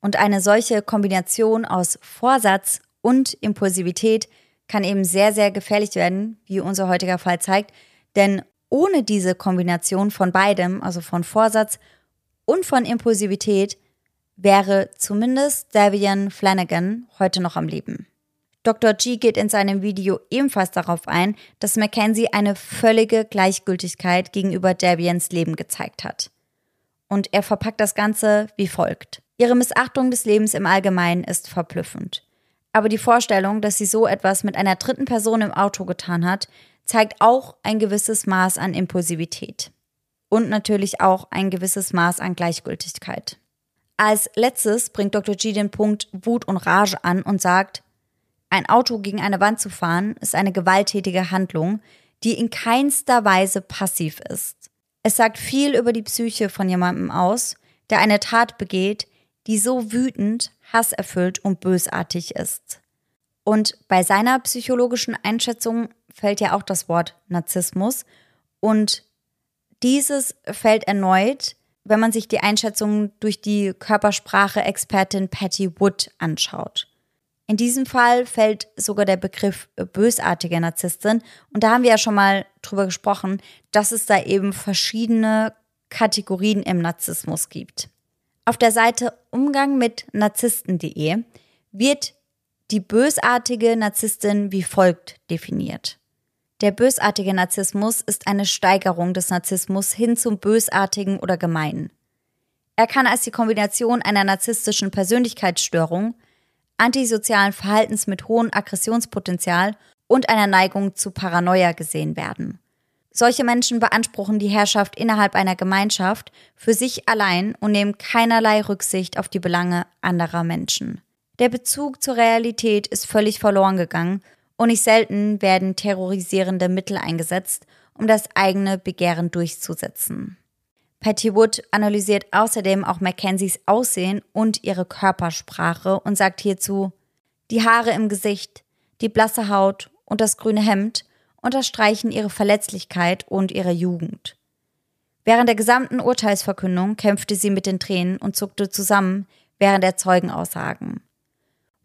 Und eine solche Kombination aus Vorsatz und Impulsivität kann eben sehr, sehr gefährlich werden, wie unser heutiger Fall zeigt, denn ohne diese Kombination von beidem, also von Vorsatz und von Impulsivität, wäre zumindest Davian Flanagan heute noch am Leben. Dr. G geht in seinem Video ebenfalls darauf ein, dass Mackenzie eine völlige Gleichgültigkeit gegenüber Davians Leben gezeigt hat. Und er verpackt das Ganze wie folgt. Ihre Missachtung des Lebens im Allgemeinen ist verblüffend. Aber die Vorstellung, dass sie so etwas mit einer dritten Person im Auto getan hat, zeigt auch ein gewisses Maß an Impulsivität. Und natürlich auch ein gewisses Maß an Gleichgültigkeit. Als letztes bringt Dr. G den Punkt Wut und Rage an und sagt, ein Auto gegen eine Wand zu fahren ist eine gewalttätige Handlung, die in keinster Weise passiv ist. Es sagt viel über die Psyche von jemandem aus, der eine Tat begeht, die so wütend, hasserfüllt und bösartig ist. Und bei seiner psychologischen Einschätzung fällt ja auch das Wort Narzissmus und dieses fällt erneut, wenn man sich die Einschätzung durch die Körpersprache-Expertin Patty Wood anschaut. In diesem Fall fällt sogar der Begriff bösartige Narzisstin. Und da haben wir ja schon mal drüber gesprochen, dass es da eben verschiedene Kategorien im Narzissmus gibt. Auf der Seite Umgang mit Narzissten.de wird die bösartige Narzisstin wie folgt definiert. Der bösartige Narzissmus ist eine Steigerung des Narzissmus hin zum bösartigen oder gemeinen. Er kann als die Kombination einer narzisstischen Persönlichkeitsstörung, antisozialen Verhaltens mit hohem Aggressionspotenzial und einer Neigung zu Paranoia gesehen werden. Solche Menschen beanspruchen die Herrschaft innerhalb einer Gemeinschaft für sich allein und nehmen keinerlei Rücksicht auf die Belange anderer Menschen. Der Bezug zur Realität ist völlig verloren gegangen und nicht selten werden terrorisierende Mittel eingesetzt, um das eigene Begehren durchzusetzen. Patty Wood analysiert außerdem auch Mackenzies Aussehen und ihre Körpersprache und sagt hierzu, die Haare im Gesicht, die blasse Haut und das grüne Hemd unterstreichen ihre Verletzlichkeit und ihre Jugend. Während der gesamten Urteilsverkündung kämpfte sie mit den Tränen und zuckte zusammen während der Zeugenaussagen.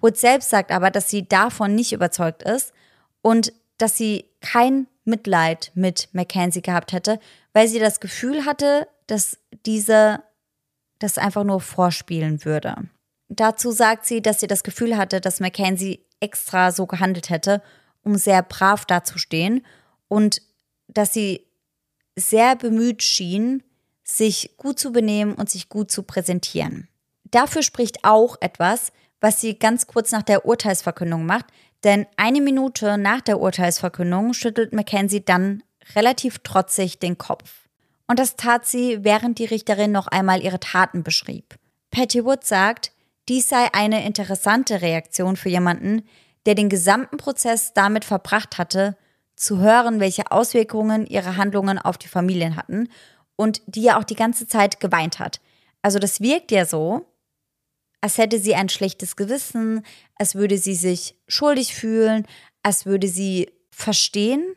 Wood selbst sagt aber, dass sie davon nicht überzeugt ist und dass sie kein Mitleid mit Mackenzie gehabt hätte, weil sie das Gefühl hatte, dass diese das einfach nur vorspielen würde. Dazu sagt sie, dass sie das Gefühl hatte, dass Mackenzie extra so gehandelt hätte, um sehr brav dazustehen und dass sie sehr bemüht schien, sich gut zu benehmen und sich gut zu präsentieren. Dafür spricht auch etwas, was sie ganz kurz nach der Urteilsverkündung macht, denn eine Minute nach der Urteilsverkündung schüttelt Mackenzie dann relativ trotzig den Kopf. Und das tat sie, während die Richterin noch einmal ihre Taten beschrieb. Patty Wood sagt, dies sei eine interessante Reaktion für jemanden, der den gesamten Prozess damit verbracht hatte, zu hören, welche Auswirkungen ihre Handlungen auf die Familien hatten und die ja auch die ganze Zeit geweint hat. Also das wirkt ja so, als hätte sie ein schlechtes Gewissen, als würde sie sich schuldig fühlen, als würde sie verstehen,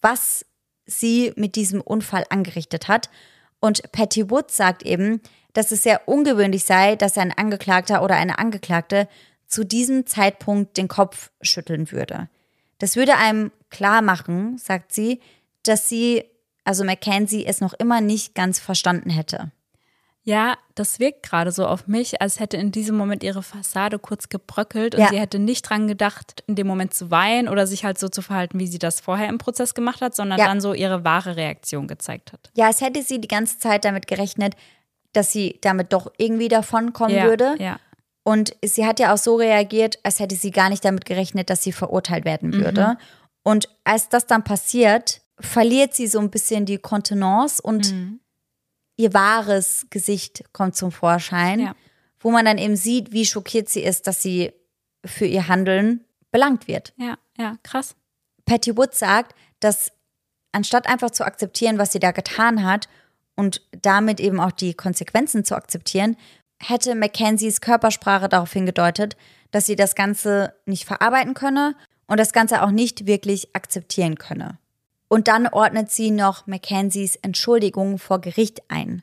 was sie mit diesem Unfall angerichtet hat. Und Patty Wood sagt eben, dass es sehr ungewöhnlich sei, dass ein Angeklagter oder eine Angeklagte zu diesem Zeitpunkt den Kopf schütteln würde. Das würde einem klar machen, sagt sie, dass sie, also Mackenzie, es noch immer nicht ganz verstanden hätte. Ja, das wirkt gerade so auf mich, als hätte in diesem Moment ihre Fassade kurz gebröckelt und ja. sie hätte nicht dran gedacht, in dem Moment zu weinen oder sich halt so zu verhalten, wie sie das vorher im Prozess gemacht hat, sondern ja. dann so ihre wahre Reaktion gezeigt hat. Ja, als hätte sie die ganze Zeit damit gerechnet, dass sie damit doch irgendwie davonkommen ja, würde. Ja. Und sie hat ja auch so reagiert, als hätte sie gar nicht damit gerechnet, dass sie verurteilt werden würde. Mhm. Und als das dann passiert, verliert sie so ein bisschen die Kontenance und mhm ihr wahres Gesicht kommt zum Vorschein, ja. wo man dann eben sieht, wie schockiert sie ist, dass sie für ihr Handeln belangt wird. Ja, ja, krass. Patty Wood sagt, dass anstatt einfach zu akzeptieren, was sie da getan hat und damit eben auch die Konsequenzen zu akzeptieren, hätte Mackenzies Körpersprache darauf hingedeutet, dass sie das Ganze nicht verarbeiten könne und das Ganze auch nicht wirklich akzeptieren könne. Und dann ordnet sie noch Mackenzies Entschuldigung vor Gericht ein.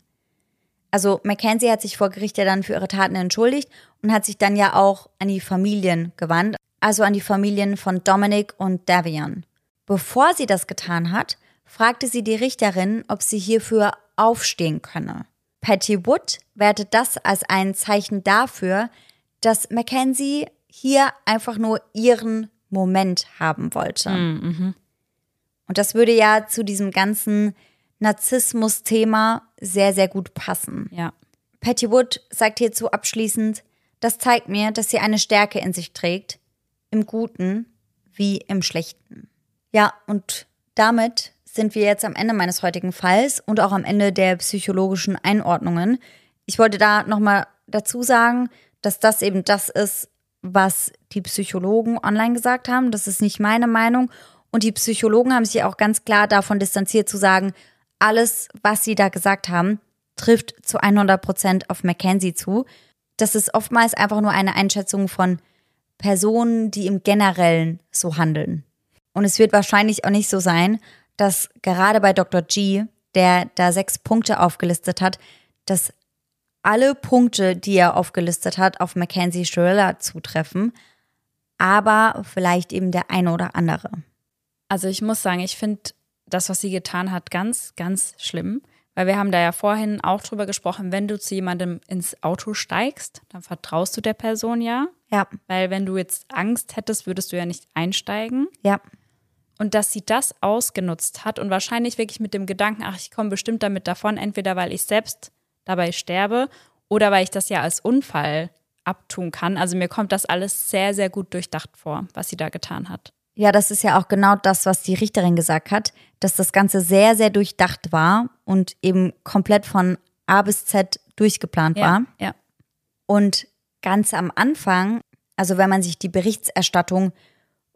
Also Mackenzie hat sich vor Gericht ja dann für ihre Taten entschuldigt und hat sich dann ja auch an die Familien gewandt, also an die Familien von Dominic und Davion. Bevor sie das getan hat, fragte sie die Richterin, ob sie hierfür aufstehen könne. Patty Wood wertet das als ein Zeichen dafür, dass Mackenzie hier einfach nur ihren Moment haben wollte. Mm, mhm. Und das würde ja zu diesem ganzen Narzissmus-Thema sehr, sehr gut passen. Ja. Patty Wood sagt hierzu abschließend, das zeigt mir, dass sie eine Stärke in sich trägt, im Guten wie im Schlechten. Ja, und damit sind wir jetzt am Ende meines heutigen Falls und auch am Ende der psychologischen Einordnungen. Ich wollte da nochmal dazu sagen, dass das eben das ist, was die Psychologen online gesagt haben. Das ist nicht meine Meinung. Und die Psychologen haben sich auch ganz klar davon distanziert zu sagen, alles, was sie da gesagt haben, trifft zu 100 Prozent auf Mackenzie zu. Das ist oftmals einfach nur eine Einschätzung von Personen, die im Generellen so handeln. Und es wird wahrscheinlich auch nicht so sein, dass gerade bei Dr. G, der da sechs Punkte aufgelistet hat, dass alle Punkte, die er aufgelistet hat, auf Mackenzie Schirella zutreffen, aber vielleicht eben der eine oder andere. Also ich muss sagen, ich finde das, was sie getan hat, ganz, ganz schlimm. Weil wir haben da ja vorhin auch drüber gesprochen, wenn du zu jemandem ins Auto steigst, dann vertraust du der Person ja. Ja. Weil wenn du jetzt Angst hättest, würdest du ja nicht einsteigen. Ja. Und dass sie das ausgenutzt hat und wahrscheinlich wirklich mit dem Gedanken, ach, ich komme bestimmt damit davon, entweder weil ich selbst dabei sterbe oder weil ich das ja als Unfall abtun kann. Also mir kommt das alles sehr, sehr gut durchdacht vor, was sie da getan hat. Ja, das ist ja auch genau das, was die Richterin gesagt hat, dass das Ganze sehr, sehr durchdacht war und eben komplett von A bis Z durchgeplant Ja, war. ja. Und ganz am Anfang, also wenn man sich die Berichterstattung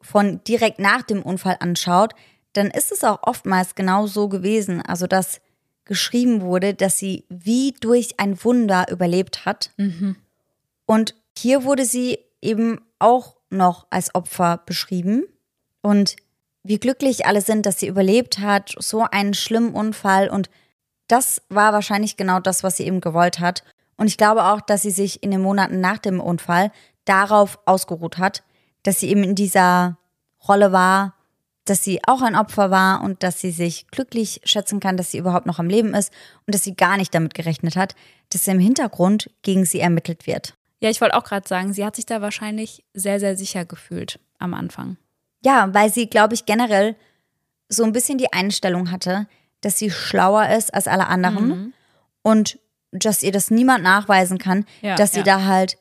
von direkt nach dem Unfall anschaut, dann ist es auch oftmals genau so gewesen. Also dass geschrieben wurde, dass sie wie durch ein Wunder überlebt hat. Und hier wurde sie eben auch noch als Opfer beschrieben. Und wie glücklich alle sind, dass sie überlebt hat, so einen schlimmen Unfall. Und das war wahrscheinlich genau das, was sie eben gewollt hat. Und ich glaube auch, dass sie sich in den Monaten nach dem Unfall darauf ausgeruht hat, dass sie eben in dieser Rolle war, dass sie auch ein Opfer war und dass sie sich glücklich schätzen kann, dass sie überhaupt noch am Leben ist und dass sie gar nicht damit gerechnet hat, dass im Hintergrund gegen sie ermittelt wird. Ja, ich wollte auch gerade sagen, sie hat sich da wahrscheinlich sehr, sehr sicher gefühlt am Anfang. Ja, weil sie, glaube ich, generell so ein bisschen die Einstellung hatte, dass sie schlauer ist als alle anderen und dass ihr das niemand nachweisen kann, Ja, dass sie ja. da halt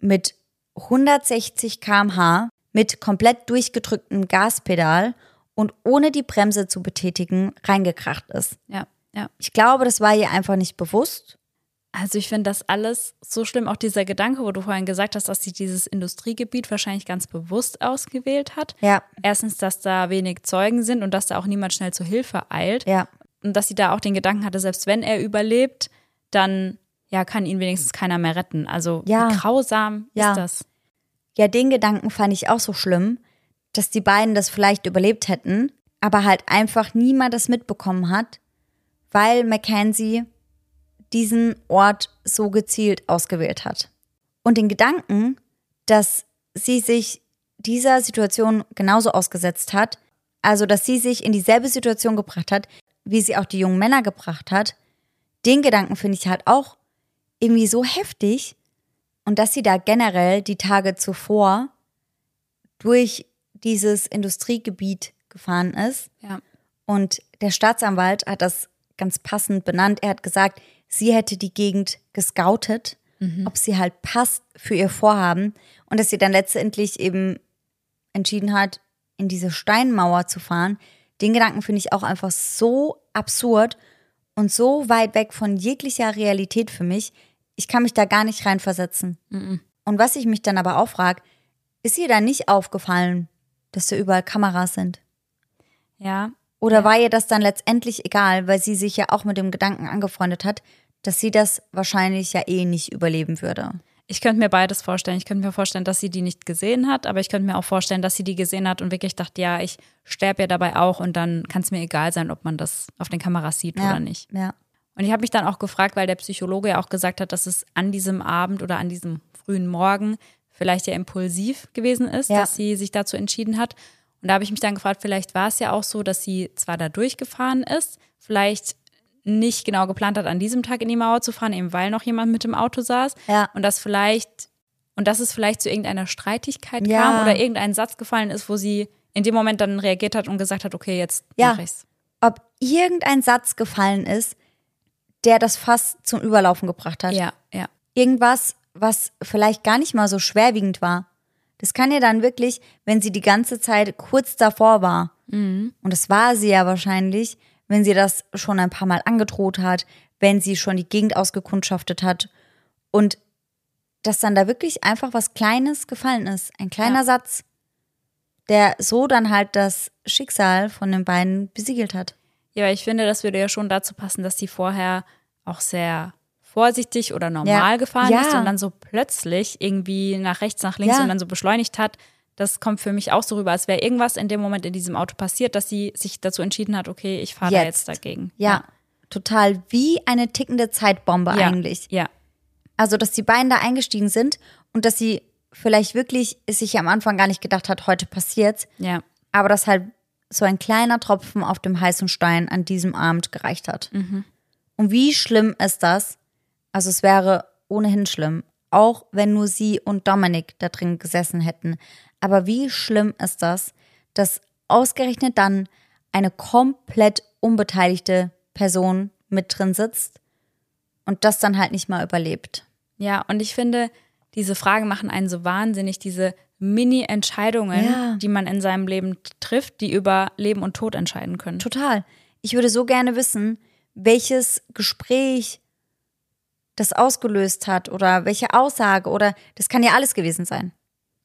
mit 160 km/h mit komplett durchgedrücktem Gaspedal und ohne die Bremse zu betätigen reingekracht ist. Ja, ja. Ich glaube, das war ihr einfach nicht bewusst. Also ich finde das alles so schlimm, auch dieser Gedanke, wo du vorhin gesagt hast, dass sie dieses Industriegebiet wahrscheinlich ganz bewusst ausgewählt hat. Ja, Erstens, dass da wenig Zeugen sind und dass da auch niemand schnell zur Hilfe eilt. ja, Und dass sie da auch den Gedanken hatte, selbst wenn er überlebt, dann ja, kann ihn wenigstens keiner mehr retten. Also Ja. wie grausam Ja. ist das? Ja, den Gedanken fand ich auch so schlimm, dass die beiden das vielleicht überlebt hätten, aber halt einfach niemand das mitbekommen hat, weil Mackenzie diesen Ort so gezielt ausgewählt hat. Und den Gedanken, dass sie sich dieser Situation genauso ausgesetzt hat, also dass sie sich in dieselbe Situation gebracht hat, wie sie auch die jungen Männer gebracht hat, den Gedanken finde ich halt auch irgendwie so heftig, und dass sie da generell die Tage zuvor durch dieses Industriegebiet gefahren ist. Ja. Und der Staatsanwalt hat das ganz passend benannt. Er hat gesagt, sie hätte die Gegend gescoutet, ob sie halt passt für ihr Vorhaben. Und dass sie dann letztendlich eben entschieden hat, in diese Steinmauer zu fahren. Den Gedanken finde ich auch einfach so absurd und so weit weg von jeglicher Realität für mich. Ich kann mich da gar nicht reinversetzen. Und was ich mich dann aber auch frage, ist ihr da nicht aufgefallen, dass da überall Kameras sind? Ja. Oder war ihr das dann letztendlich egal, weil sie sich ja auch mit dem Gedanken angefreundet hat, dass sie das wahrscheinlich ja eh nicht überleben würde? Ich könnte mir beides vorstellen. Ich könnte mir vorstellen, dass sie die nicht gesehen hat, aber ich könnte mir auch vorstellen, dass sie die gesehen hat und wirklich dachte, ja, ich sterbe ja dabei auch und dann kann es mir egal sein, ob man das auf den Kameras sieht Ja, oder nicht. Ja. Und ich habe mich dann auch gefragt, weil der Psychologe ja auch gesagt hat, dass es an diesem Abend oder an diesem frühen Morgen vielleicht ja impulsiv gewesen ist, Ja. dass sie sich dazu entschieden hat. Und da habe ich mich dann gefragt, vielleicht war es ja auch so, dass sie zwar da durchgefahren ist, vielleicht nicht genau geplant hat, an diesem Tag in die Mauer zu fahren, eben weil noch jemand mit dem Auto saß. Ja. Und dass vielleicht, und dass es vielleicht zu irgendeiner Streitigkeit Ja. kam oder irgendein Satz gefallen ist, wo sie in dem Moment dann reagiert hat und gesagt hat, okay, jetzt Ja. mache ich's. Ob irgendein Satz gefallen ist, der das fast zum Überlaufen gebracht hat. Ja, ja. irgendwas, was vielleicht gar nicht mal so schwerwiegend war. Das kann ja dann wirklich, wenn sie die ganze Zeit kurz davor war, und das war sie ja wahrscheinlich, wenn sie das schon ein paar Mal angedroht hat, wenn sie schon die Gegend ausgekundschaftet hat und dass dann da wirklich einfach was Kleines gefallen ist. Ein kleiner Ja. Satz, der so dann halt das Schicksal von den beiden besiegelt hat. Ja, ich finde, das würde ja schon dazu passen, dass sie vorher auch sehr vorsichtig oder normal Ja. gefahren Ja. ist und dann so plötzlich irgendwie nach rechts, nach links Ja. und dann so beschleunigt hat. Das kommt für mich auch so rüber, als wäre irgendwas in dem Moment in diesem Auto passiert, dass sie sich dazu entschieden hat, okay, ich fahre da Jetzt. jetzt dagegen. Ja, total wie eine tickende Zeitbombe eigentlich. Ja, Also, dass die beiden da eingestiegen sind und dass sie vielleicht wirklich sich am Anfang gar nicht gedacht hat, heute passiert's, ja, aber dass halt so ein kleiner Tropfen auf dem heißen Stein an diesem Abend gereicht hat. Und wie schlimm ist das? Also, es wäre ohnehin schlimm, auch wenn nur sie und Dominik da drin gesessen hätten. Aber wie schlimm ist das, dass ausgerechnet dann eine komplett unbeteiligte Person mit drin sitzt und das dann halt nicht mal überlebt. Ja, und ich finde, diese Fragen machen einen so wahnsinnig, diese Mini-Entscheidungen, Ja. die man in seinem Leben trifft, die über Leben und Tod entscheiden können. Total. Ich würde so gerne wissen, welches Gespräch das ausgelöst hat oder welche Aussage oder das kann ja alles gewesen sein.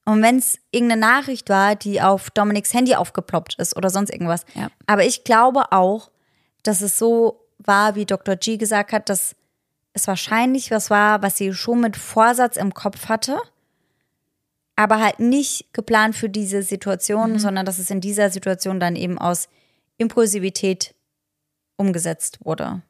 Und wenn es irgendeine Nachricht war, die auf Dominiks Handy aufgeploppt ist oder sonst irgendwas. Ja. Aber ich glaube auch, dass es so war, wie Dr. G gesagt hat, dass es wahrscheinlich was war, was sie schon mit Vorsatz im Kopf hatte, aber halt nicht geplant für diese Situation, sondern dass es in dieser Situation dann eben aus Impulsivität umgesetzt wurde.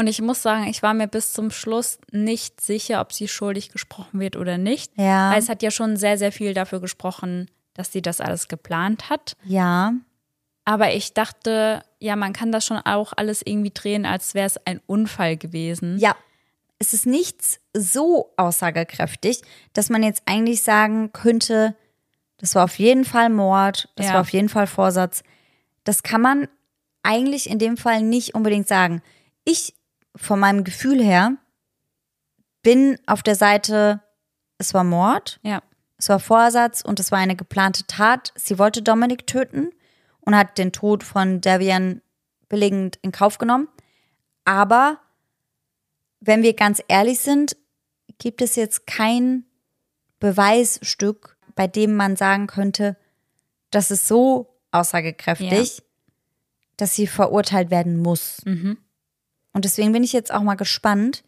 Und ich muss sagen, ich war mir bis zum Schluss nicht sicher, ob sie schuldig gesprochen wird oder nicht. Ja. Weil es hat ja schon sehr, sehr viel dafür gesprochen, dass sie das alles geplant hat. Ja, Aber ich dachte, ja, man kann das schon auch alles irgendwie drehen, als wäre es ein Unfall gewesen. ja. Es ist nichts so aussagekräftig, dass man jetzt eigentlich sagen könnte, das war auf jeden Fall Mord, das Ja. war auf jeden Fall Vorsatz. Das kann man eigentlich in dem Fall nicht unbedingt sagen. Ich, von meinem Gefühl her, bin auf der Seite, es war Mord, Ja. es war Vorsatz und es war eine geplante Tat. Sie wollte Dominik töten und hat den Tod von Davian billigend in Kauf genommen. Aber wenn wir ganz ehrlich sind, gibt es jetzt kein Beweisstück, bei dem man sagen könnte, das ist so aussagekräftig, dass sie verurteilt werden muss. Mhm. Und deswegen bin ich jetzt auch mal gespannt,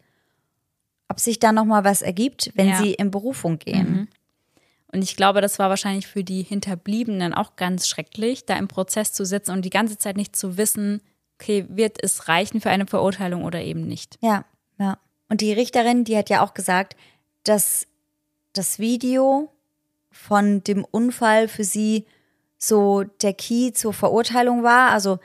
ob sich da noch mal was ergibt, wenn Ja. sie in Berufung gehen. Und ich glaube, das war wahrscheinlich für die Hinterbliebenen auch ganz schrecklich, da im Prozess zu sitzen und die ganze Zeit nicht zu wissen, okay, wird es reichen für eine Verurteilung oder eben nicht. Ja, ja. Und die Richterin, die hat ja auch gesagt, dass das Video von dem Unfall für sie so der Key zur Verurteilung war. Also,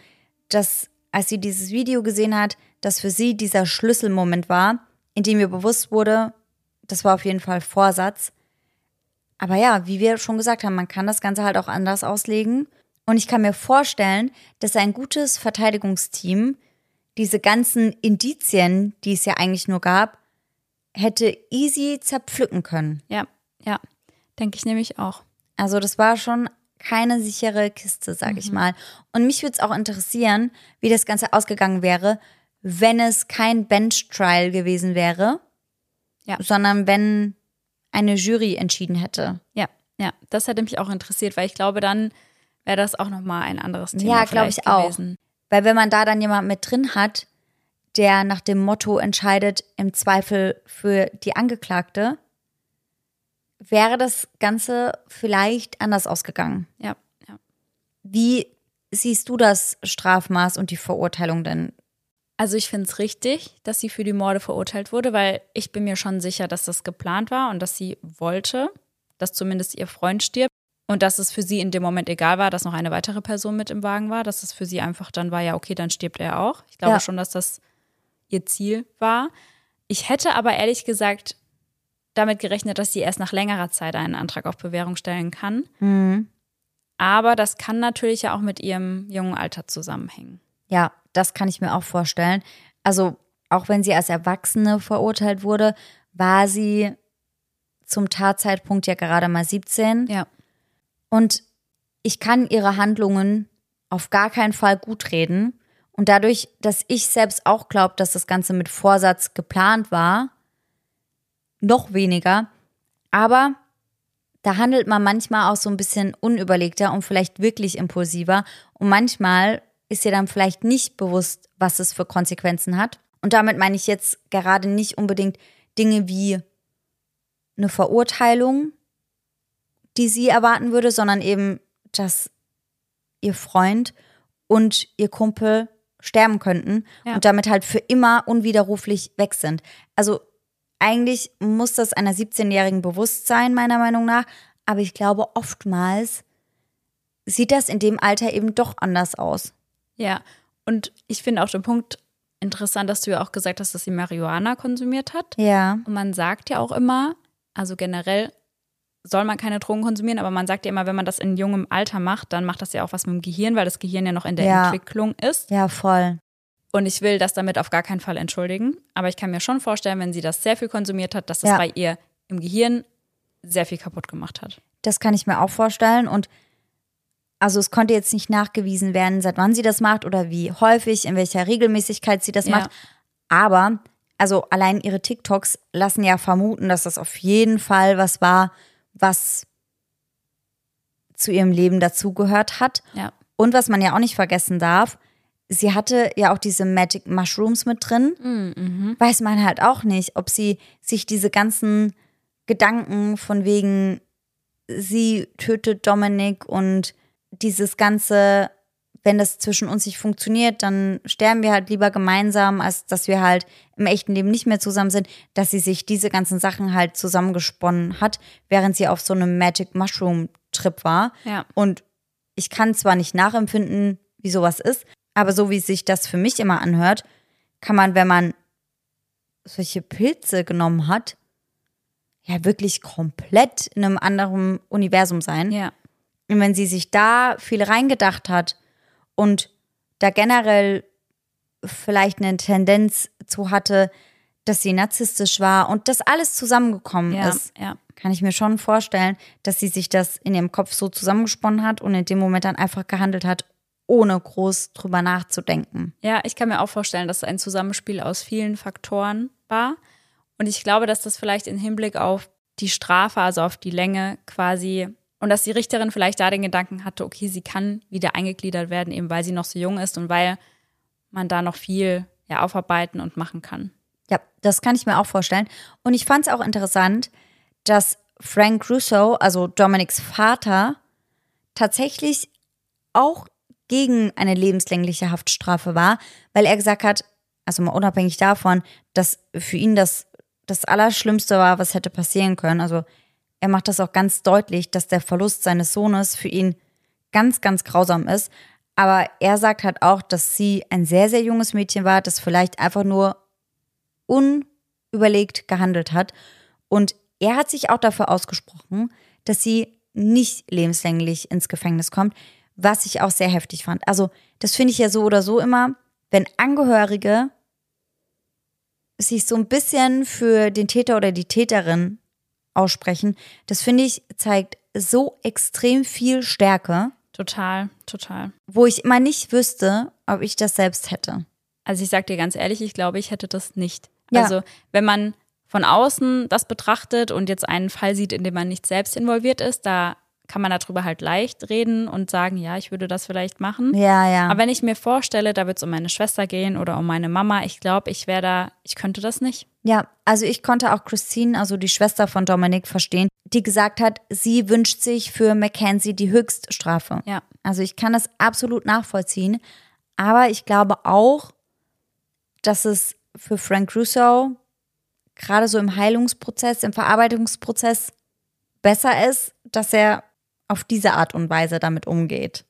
dass als sie dieses Video gesehen hat, dass für sie dieser Schlüsselmoment war, in dem ihr bewusst wurde, das war auf jeden Fall Vorsatz. Aber ja, wie wir schon gesagt haben, man kann das Ganze halt auch anders auslegen. Und ich kann mir vorstellen, dass ein gutes Verteidigungsteam diese ganzen Indizien, die es ja eigentlich nur gab, hätte easy zerpflücken können. Ja, ja, denke ich nämlich auch. Also das war schon keine sichere Kiste, sag ich mal. Und mich würde es auch interessieren, wie das Ganze ausgegangen wäre, wenn es kein Bench-Trial gewesen wäre, Ja. sondern wenn eine Jury entschieden hätte. Ja, ja, das hätte mich auch interessiert, weil ich glaube, dann wäre das auch nochmal ein anderes Thema. Ja, glaube ich auch. Gewesen. Weil wenn man da dann jemand mit drin hat, der nach dem Motto entscheidet, im Zweifel für die Angeklagte, wäre das Ganze vielleicht anders ausgegangen. Ja, ja. Wie siehst du das Strafmaß und die Verurteilung denn? Also ich finde es richtig, dass sie für die Morde verurteilt wurde, weil ich bin mir schon sicher, dass das geplant war und dass sie wollte, dass zumindest ihr Freund stirbt und dass es für sie in dem Moment egal war, dass noch eine weitere Person mit im Wagen war, dass es für sie einfach dann war, ja, okay, dann stirbt er auch. Ich glaube Ja. schon, dass das ihr Ziel war. Ich hätte aber ehrlich gesagt damit gerechnet, dass sie erst nach längerer Zeit einen Antrag auf Bewährung stellen kann. Aber das kann natürlich ja auch mit ihrem jungen Alter zusammenhängen. Ja, das kann ich mir auch vorstellen. Also, auch wenn sie als Erwachsene verurteilt wurde, war sie zum Tatzeitpunkt ja gerade mal 17. Ja. Und ich kann ihre Handlungen auf gar keinen Fall gut reden. Und dadurch, dass ich selbst auch glaube, dass das Ganze mit Vorsatz geplant war, noch weniger. Aber da handelt man manchmal auch so ein bisschen unüberlegter und vielleicht wirklich impulsiver. Und manchmal ist dir dann vielleicht nicht bewusst, was es für Konsequenzen hat. Und damit meine ich jetzt gerade nicht unbedingt Dinge wie eine Verurteilung, die sie erwarten würde, sondern eben, dass ihr Freund und ihr Kumpel sterben könnten Ja. und damit halt für immer unwiderruflich weg sind. Also eigentlich muss das einer 17-Jährigen bewusst sein, meiner Meinung nach. Aber ich glaube, oftmals sieht das in dem Alter eben doch anders aus. Ja, und ich finde auch den Punkt interessant, dass du ja auch gesagt hast, dass sie Marihuana konsumiert hat. Ja. Und man sagt ja auch immer, also generell soll man keine Drogen konsumieren, aber man sagt ja immer, wenn man das in jungem Alter macht, dann macht das ja auch was mit dem Gehirn, weil das Gehirn ja noch in der Ja. Entwicklung ist. Ja, voll. Und ich will das damit auf gar keinen Fall entschuldigen. Aber ich kann mir schon vorstellen, wenn sie das sehr viel konsumiert hat, dass das Ja. bei ihr im Gehirn sehr viel kaputt gemacht hat. Das kann ich mir auch vorstellen. Und also es konnte jetzt nicht nachgewiesen werden, seit wann sie das macht oder wie häufig, in welcher Regelmäßigkeit sie das Ja. macht. Aber, also allein ihre TikToks lassen ja vermuten, dass das auf jeden Fall was war, was zu ihrem Leben dazugehört hat. Ja. Und was man ja auch nicht vergessen darf, sie hatte ja auch diese Magic Mushrooms mit drin. Mhm. Weiß man halt auch nicht, ob sie sich diese ganzen Gedanken von wegen, sie tötet Dominik und dieses ganze, wenn das zwischen uns nicht funktioniert, dann sterben wir halt lieber gemeinsam, als dass wir halt im echten Leben nicht mehr zusammen sind, dass sie sich diese ganzen Sachen halt zusammengesponnen hat, während sie auf so einem Magic Mushroom Trip war. Ja. Und ich kann zwar nicht nachempfinden, wie sowas ist, aber so wie sich das für mich immer anhört, kann man, wenn man solche Pilze genommen hat, ja wirklich komplett in einem anderen Universum sein. Ja. Und wenn sie sich da viel reingedacht hat und da generell vielleicht eine Tendenz zu hatte, dass sie narzisstisch war und das alles zusammengekommen Ja. ist, Ja. kann ich mir schon vorstellen, dass sie sich das in ihrem Kopf so zusammengesponnen hat und in dem Moment dann einfach gehandelt hat, ohne groß drüber nachzudenken. Ja, ich kann mir auch vorstellen, dass es ein Zusammenspiel aus vielen Faktoren war. Und ich glaube, dass das vielleicht im Hinblick auf die Strafe, also auf die Länge quasi, und dass die Richterin vielleicht da den Gedanken hatte, okay, sie kann wieder eingegliedert werden, eben weil sie noch so jung ist und weil man da noch viel ja, aufarbeiten und machen kann. Ja, das kann ich mir auch vorstellen. Und ich fand es auch interessant, dass Frank Russo, also Dominics Vater, tatsächlich auch gegen eine lebenslängliche Haftstrafe war, weil er gesagt hat, also mal unabhängig davon, dass für ihn das das Allerschlimmste war, was hätte passieren können. Also er macht das auch ganz deutlich, dass der Verlust seines Sohnes für ihn ganz, ganz grausam ist. Aber er sagt halt auch, dass sie ein sehr, sehr junges Mädchen war, das vielleicht einfach nur unüberlegt gehandelt hat. Und er hat sich auch dafür ausgesprochen, dass sie nicht lebenslänglich ins Gefängnis kommt, was ich auch sehr heftig fand. Also, das finde ich ja so oder so immer, wenn Angehörige sich so ein bisschen für den Täter oder die Täterin aussprechen, das finde ich zeigt so extrem viel Stärke, Total, total. wo ich immer nicht wüsste, ob ich das selbst hätte. Also ich sag dir ganz ehrlich, ich glaube, ich hätte das nicht. Ja. Also wenn man von außen das betrachtet und jetzt einen Fall sieht, in dem man nicht selbst involviert ist, da kann man darüber halt leicht reden und sagen, ja, ich würde das vielleicht machen. Ja, ja. Aber wenn ich mir vorstelle, da wird es um meine Schwester gehen oder um meine Mama, ich glaube, ich wäre da, ich könnte das nicht. Ja, also ich konnte auch Christine, also die Schwester von Dominik, verstehen, die gesagt hat, sie wünscht sich für Mackenzie die Höchststrafe. Ja. Also ich kann das absolut nachvollziehen. Aber ich glaube auch, dass es für Frank Russo gerade so im Heilungsprozess, im Verarbeitungsprozess besser ist, dass er auf diese Art und Weise damit umgeht.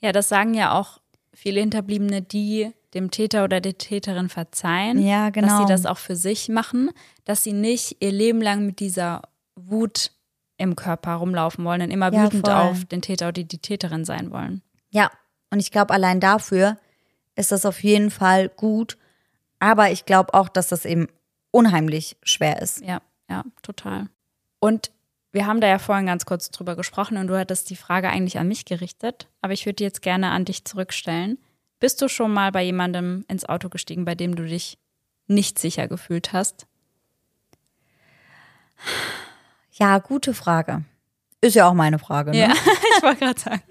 Ja, das sagen ja auch viele Hinterbliebene, die dem Täter oder der Täterin verzeihen. Ja, Dass genau. sie das auch für sich machen, dass sie nicht ihr Leben lang mit dieser Wut im Körper rumlaufen wollen und immer Ja, wütend voll. auf den Täter oder die Täterin sein wollen. Ja, und ich glaube, allein dafür ist das auf jeden Fall gut. Aber ich glaube auch, dass das eben unheimlich schwer ist. Ja, ja, total. Und wir haben da ja vorhin ganz kurz drüber gesprochen und du hattest die Frage eigentlich an mich gerichtet, aber ich würde die jetzt gerne an dich zurückstellen. Bist du schon mal bei jemandem ins Auto gestiegen, bei dem du dich nicht sicher gefühlt hast? Ja, gute Frage. Ist ja auch meine Frage. Ne? ich wollte gerade sagen.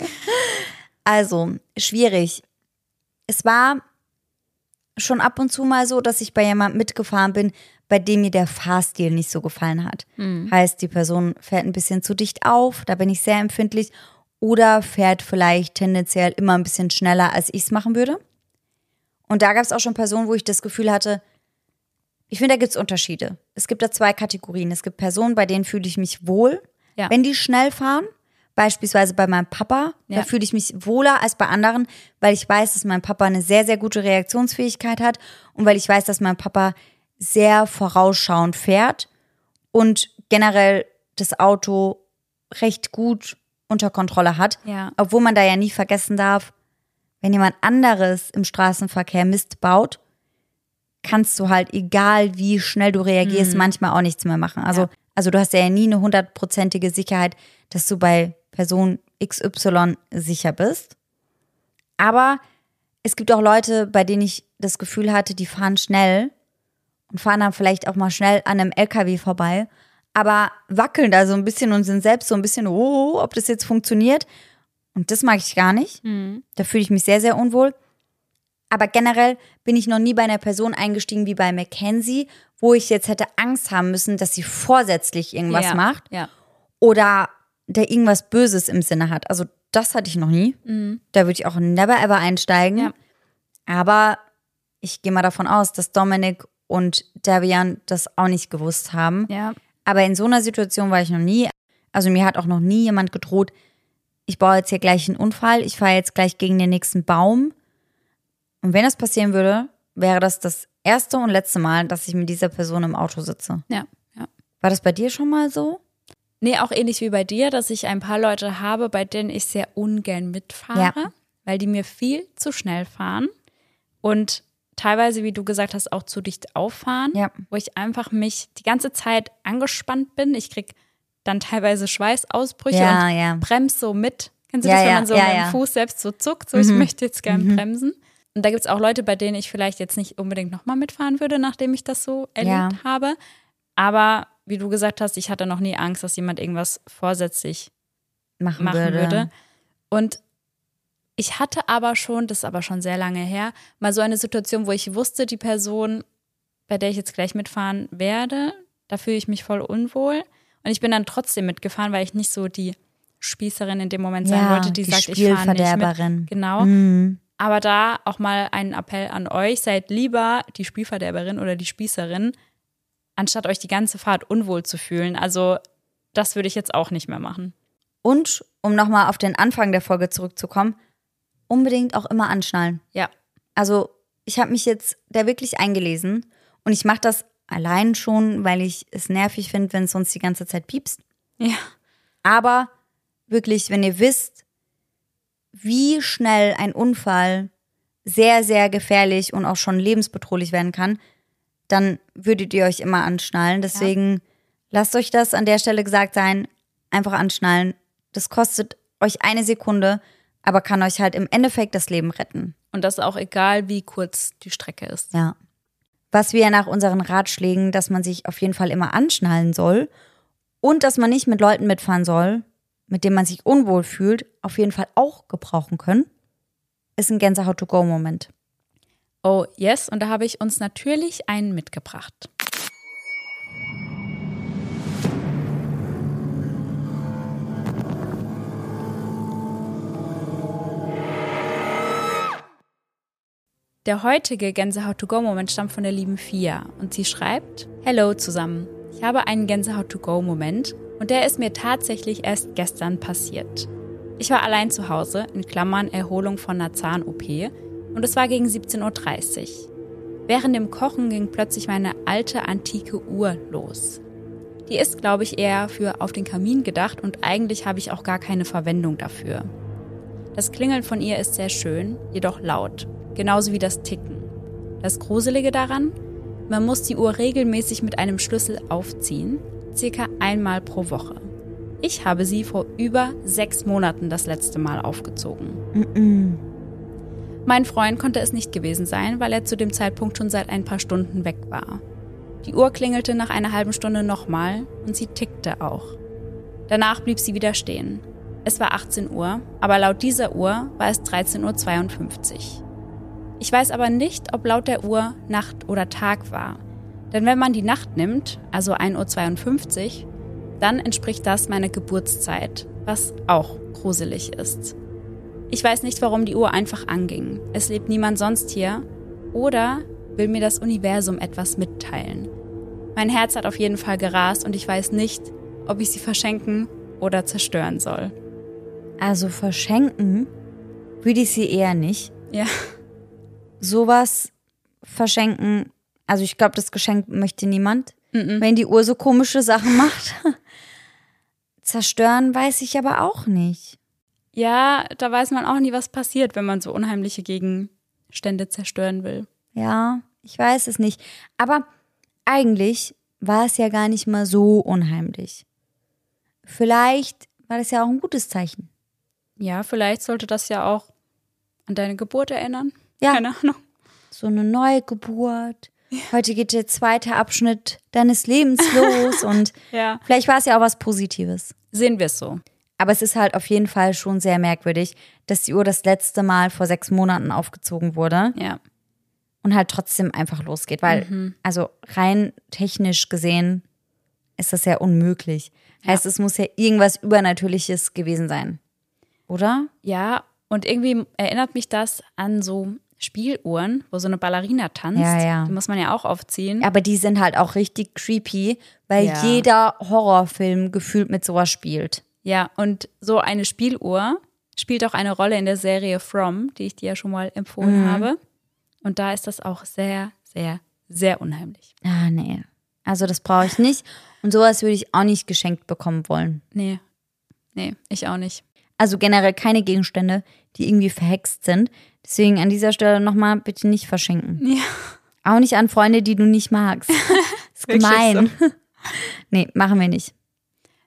Also, schwierig. Es war schon ab und zu mal so, dass ich bei jemandem mitgefahren bin, bei dem mir der Fahrstil nicht so gefallen hat. Heißt, die Person fährt ein bisschen zu dicht auf, da bin ich sehr empfindlich, oder fährt vielleicht tendenziell immer ein bisschen schneller, als ich es machen würde. Und da gab es auch schon Personen, wo ich das Gefühl hatte, ich finde, da gibt es Unterschiede. Es gibt da zwei Kategorien. Es gibt Personen, bei denen fühle ich mich wohl, Ja. wenn die schnell fahren. Beispielsweise bei meinem Papa, Ja. da fühle ich mich wohler als bei anderen, weil ich weiß, dass mein Papa eine sehr, sehr gute Reaktionsfähigkeit hat und weil ich weiß, dass mein Papa sehr vorausschauend fährt und generell das Auto recht gut unter Kontrolle hat. Ja. Obwohl man da ja nie vergessen darf, wenn jemand anderes im Straßenverkehr Mist baut, kannst du halt, egal wie schnell du reagierst, manchmal auch nichts mehr machen. Also, Ja. also du hast ja nie eine hundertprozentige Sicherheit, dass du bei Person XY sicher bist. Aber es gibt auch Leute, bei denen ich das Gefühl hatte, die fahren schnell und fahren dann vielleicht auch mal schnell an einem LKW vorbei, aber wackeln da so ein bisschen und sind selbst so ein bisschen, oh, ob das jetzt funktioniert. Und das mag ich gar nicht. Da fühle ich mich sehr, sehr unwohl. Aber generell bin ich noch nie bei einer Person eingestiegen wie bei Mackenzie, wo ich jetzt hätte Angst haben müssen, dass sie vorsätzlich irgendwas ja. macht Ja. oder der irgendwas Böses im Sinne hat. Also das hatte ich noch nie. Da würde ich auch never ever einsteigen. Ja. Aber ich gehe mal davon aus, dass Dominik und Davian das auch nicht gewusst haben. Ja. Aber in so einer Situation war ich noch nie. Also mir hat auch noch nie jemand gedroht, ich baue jetzt hier gleich einen Unfall, ich fahre jetzt gleich gegen den nächsten Baum. Und wenn das passieren würde, wäre das das erste und letzte Mal, dass ich mit dieser Person im Auto sitze. Ja. Ja. War das bei dir schon mal so? Nee, auch ähnlich wie bei dir, dass ich ein paar Leute habe, bei denen ich sehr ungern mitfahre, Ja. weil die mir viel zu schnell fahren und teilweise, wie du gesagt hast, auch zu dicht auffahren, Ja. wo ich einfach mich die ganze Zeit angespannt bin. Ich krieg dann teilweise Schweißausbrüche Ja, und ja. bremse so mit. Kennst du das, wenn man so ja. Mhm. Fuß selbst so zuckt, so ich möchte jetzt gern bremsen. Und da gibt es auch Leute, bei denen ich vielleicht jetzt nicht unbedingt nochmal mitfahren würde, nachdem ich das so erlebt habe. Aber wie du gesagt hast, ich hatte noch nie Angst, dass jemand irgendwas vorsätzlich Machen, machen würde. würde. Und ich hatte aber schon, das ist aber schon sehr lange her, mal so eine Situation, wo ich wusste, die Person, bei der ich jetzt gleich mitfahren werde, da fühle ich mich voll unwohl. Und ich bin dann trotzdem mitgefahren, weil ich nicht so die Spießerin in dem Moment sein Ja, wollte, die, die sagt, ich fahre nicht Spielverderberin. mit. Genau. Mhm. Aber da auch mal einen Appell an euch, seid lieber die Spielverderberin oder die Spießerin, anstatt euch die ganze Fahrt unwohl zu fühlen. Also das würde ich jetzt auch nicht mehr machen. Und um nochmal auf den Anfang der Folge zurückzukommen, unbedingt auch immer anschnallen. Ja. Also ich habe mich jetzt da wirklich eingelesen und ich mache das allein schon, weil ich es nervig finde, wenn es uns die ganze Zeit piepst. Ja. Aber wirklich, wenn ihr wisst, wie schnell ein Unfall sehr, sehr gefährlich und auch schon lebensbedrohlich werden kann, dann würdet ihr euch immer anschnallen. Deswegen lasst euch das an der Stelle gesagt sein, einfach anschnallen. Das kostet euch eine Sekunde, aber kann euch halt im Endeffekt das Leben retten. Und das auch egal, wie kurz die Strecke ist. Ja. Was wir nach unseren Ratschlägen, dass man sich auf jeden Fall immer anschnallen soll und dass man nicht mit Leuten mitfahren soll, mit denen man sich unwohl fühlt, auf jeden Fall auch gebrauchen können, ist ein Gänsehaut-to-go-Moment. Oh, yes. Und da habe ich uns natürlich einen mitgebracht. Der heutige Gänsehaut-to-go-Moment stammt von der lieben Fia und sie schreibt: Hello zusammen. Ich habe einen Gänsehaut-to-go-Moment und der ist mir tatsächlich erst gestern passiert. Ich war allein zu Hause, in Klammern Erholung von einer Zahn-OP, und es war gegen 17.30 Uhr. Während dem Kochen ging plötzlich meine alte antike Uhr los. Die ist, glaube ich, eher für auf den Kamin gedacht und eigentlich habe ich auch gar keine Verwendung dafür. Das Klingeln von ihr ist sehr schön, jedoch laut, genauso wie das Ticken. Das Gruselige daran, man muss die Uhr regelmäßig mit einem Schlüssel aufziehen, circa einmal pro Woche. Ich habe sie vor über sechs Monaten das letzte Mal aufgezogen. Mein Freund konnte es nicht gewesen sein, weil er zu dem Zeitpunkt schon seit ein paar Stunden weg war. Die Uhr klingelte nach einer halben Stunde nochmal und sie tickte auch. Danach blieb sie wieder stehen. Es war 18 Uhr, aber laut dieser Uhr war es 13.52 Uhr. Ich weiß aber nicht, ob laut der Uhr Nacht oder Tag war. Denn wenn man die Nacht nimmt, also 1.52 Uhr, dann entspricht das meiner Geburtszeit, was auch gruselig ist. Ich weiß nicht, warum die Uhr einfach anging. Es lebt niemand sonst hier. Oder will mir das Universum etwas mitteilen. Mein Herz hat auf jeden Fall gerast und ich weiß nicht, ob ich sie verschenken oder zerstören soll. Also verschenken würde ich sie eher nicht. Ja. Sowas verschenken, also ich glaube, das Geschenk möchte niemand, wenn die Uhr so komische Sachen macht. zerstören weiß ich aber auch nicht. Ja, da weiß man auch nie, was passiert, wenn man so unheimliche Gegenstände zerstören will. Ja, ich weiß es nicht. Aber eigentlich war es ja gar nicht mal so unheimlich. Vielleicht war das ja auch ein gutes Zeichen. Ja, vielleicht sollte das ja auch an deine Geburt erinnern. Ja. Keine Ahnung. So eine neue Geburt. Heute geht der zweite Abschnitt deines Lebens los und Ja. vielleicht war es ja auch was Positives. Sehen wir es so. Aber es ist halt auf jeden Fall schon sehr merkwürdig, dass die Uhr das letzte Mal vor sechs Monaten aufgezogen wurde Ja. und halt trotzdem einfach losgeht. Weil, also rein technisch gesehen ist das ja unmöglich. Heißt, es muss ja irgendwas Übernatürliches gewesen sein. Oder? Ja, und irgendwie erinnert mich das an so Spieluhren, wo so eine Ballerina tanzt. Ja, ja. Die muss man ja auch aufziehen. Aber die sind halt auch richtig creepy, weil Ja. jeder Horrorfilm gefühlt mit sowas spielt. Ja, und so eine Spieluhr spielt auch eine Rolle in der Serie From, die ich dir ja schon mal empfohlen habe. Und da ist das auch sehr, sehr, sehr unheimlich. Ah, nee. Also das brauche ich nicht. Und sowas würde ich auch nicht geschenkt bekommen wollen. Nee, nee, ich auch nicht. Also generell keine Gegenstände, die irgendwie verhext sind. Deswegen an dieser Stelle nochmal bitte nicht verschenken. Ja. Auch nicht an Freunde, die du nicht magst. ist gemein. nee, machen wir nicht.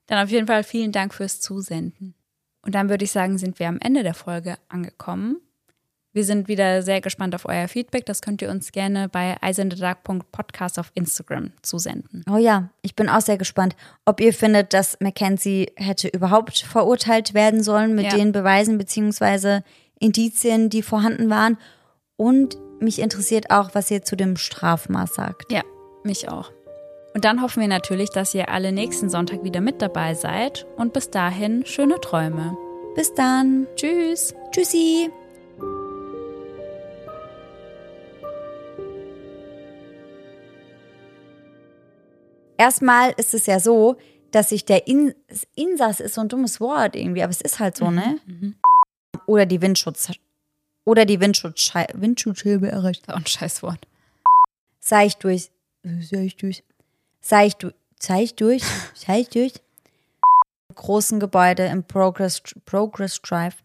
Dann auf jeden Fall vielen Dank fürs Zusenden. Und dann würde ich sagen, sind wir am Ende der Folge angekommen. Wir sind wieder sehr gespannt auf euer Feedback. Das könnt ihr uns gerne bei eisendedark.podcast auf Instagram zusenden. Oh ja, ich bin auch sehr gespannt, ob ihr findet, dass Mackenzie hätte überhaupt verurteilt werden sollen mit Ja. den Beweisen beziehungsweise Indizien, die vorhanden waren. Und mich interessiert auch, was ihr zu dem Strafmaß sagt. Ja, mich auch. Und dann hoffen wir natürlich, dass ihr alle nächsten Sonntag wieder mit dabei seid. Und bis dahin schöne Träume. Bis dann. Tschüss. Tschüssi. Erstmal ist es ja so, dass sich der In Insass ist so ein dummes Wort irgendwie, aber es ist halt so, ne? Oder die Windschutz oder die Windschutzschei Windschutzscheibe erreicht. Auch ein Scheißwort. Sei ich durch. Sei ich durch. Sei ich durch. Sei ich durch. Sei ich durch. Großen Gebäude im Progress, Progress Drive.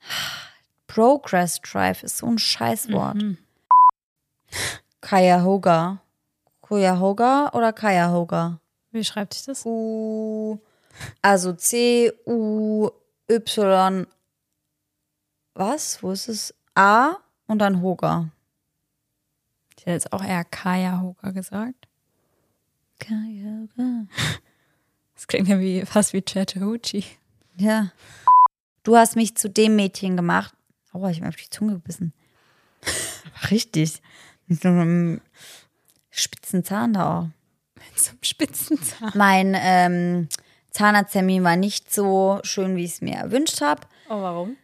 Progress Drive ist so ein Scheißwort. Cuyahoga. Cuyahoga oder Cuyahoga? Wie schreibt sich das? U, also C, U, Y, was? Wo ist es? A und dann Hoga. Ich hätte jetzt auch eher Kaya Hoga gesagt. Cuyahoga. Das klingt ja wie, fast wie Chattahoochee. Ja. Du hast mich zu dem Mädchen gemacht. Aua, ich hab mir auf die Zunge gebissen. Richtig. Mit so einem spitzen Zahn da auch. Zum Spitzenzahn. Mein ähm, Zahnarzttermin war nicht so schön, wie ich es mir erwünscht habe. Oh, warum?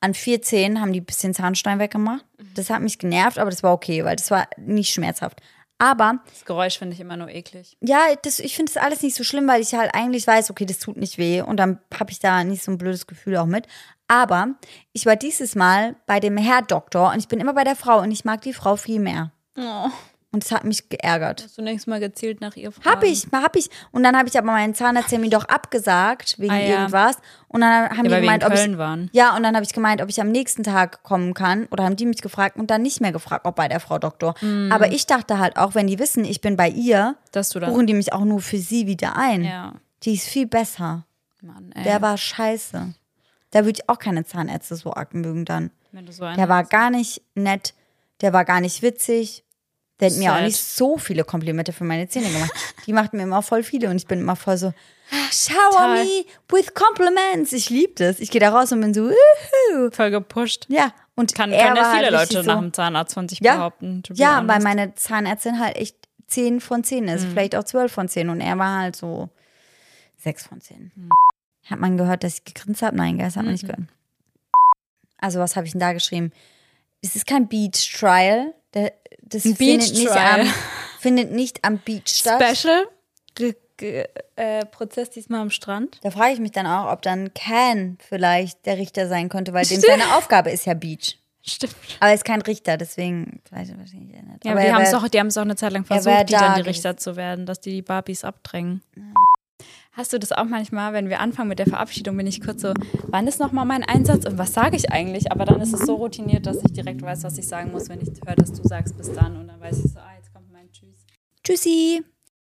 An vier Zähnen haben die ein bisschen Zahnstein weggemacht. Das hat mich genervt, aber das war okay, weil das war nicht schmerzhaft. Aber Das Geräusch finde ich immer nur eklig. ja, das, ich finde das alles nicht so schlimm, weil ich halt eigentlich weiß, okay, das tut nicht weh und dann habe ich da nicht so ein blödes Gefühl auch mit. Aber ich war dieses Mal bei dem Herrdoktor und ich bin immer bei der Frau und ich mag die Frau viel mehr. Oh. Und das hat mich geärgert. Hast du nächstes Mal gezielt nach ihr fragen? Hab ich, hab ich. Und dann habe ich aber meinen Zahnarzttermin doch abgesagt wegen Ah, ja. irgendwas. Und dann haben Ja, die gemeint, ob ich waren. ja, und dann habe ich gemeint, ob ich am nächsten Tag kommen kann. Oder haben die mich gefragt und dann nicht mehr gefragt, ob bei der Frau Doktor. Mhm. Aber ich dachte halt auch, wenn die wissen, ich bin bei ihr, Dass du dann. buchen die mich auch nur für sie wieder ein. Ja. Die ist viel besser. Mann, ey. Der war scheiße. Da würde ich auch keine Zahnärzte so arg mögen dann. Wenn du so Der war gar nicht nett. Der war gar nicht witzig. Der hat mir auch nicht so viele Komplimente für meine Zähne gemacht. Die macht mir immer voll viele und ich bin immer voll so, shower me with compliments. Ich liebe das. Ich gehe da raus und bin so, uhu. voll gepusht. Ja, und Kann, er kann ja viele Leute nach dem Zahnarzt von sich Ja. behaupten. Ja, weil meine Zahnärztin halt echt 10 von 10 ist, Mhm. vielleicht auch 12 von 10 und er war halt so 6 von 10. Mhm. Hat man gehört, dass ich gegrinst habe? Nein, das hat man nicht gehört. Also, was habe ich denn da geschrieben? Es ist kein Beach Trial. Der- Das Ein findet, nicht am, findet nicht am Beach statt. Special äh, Prozess diesmal am Strand. Da frage ich mich dann auch, ob dann Can vielleicht der Richter sein könnte, weil dem seine Aufgabe ist ja Beach. Stimmt. Aber er ist kein Richter, deswegen weiß ich wahrscheinlich nicht. Ja, Aber die haben es auch, die haben es auch eine Zeit lang er versucht, die da dann die. Richter zu werden, dass die die Barbies abdrängen. Hast du das auch manchmal, wenn wir anfangen mit der Verabschiedung, bin ich kurz so, wann ist nochmal mein Einsatz und was sage ich eigentlich? Aber dann ist es so routiniert, dass ich direkt weiß, was ich sagen muss, wenn ich höre, dass du sagst bis dann und dann weiß ich so, ah, jetzt kommt mein Tschüss. Tschüssi!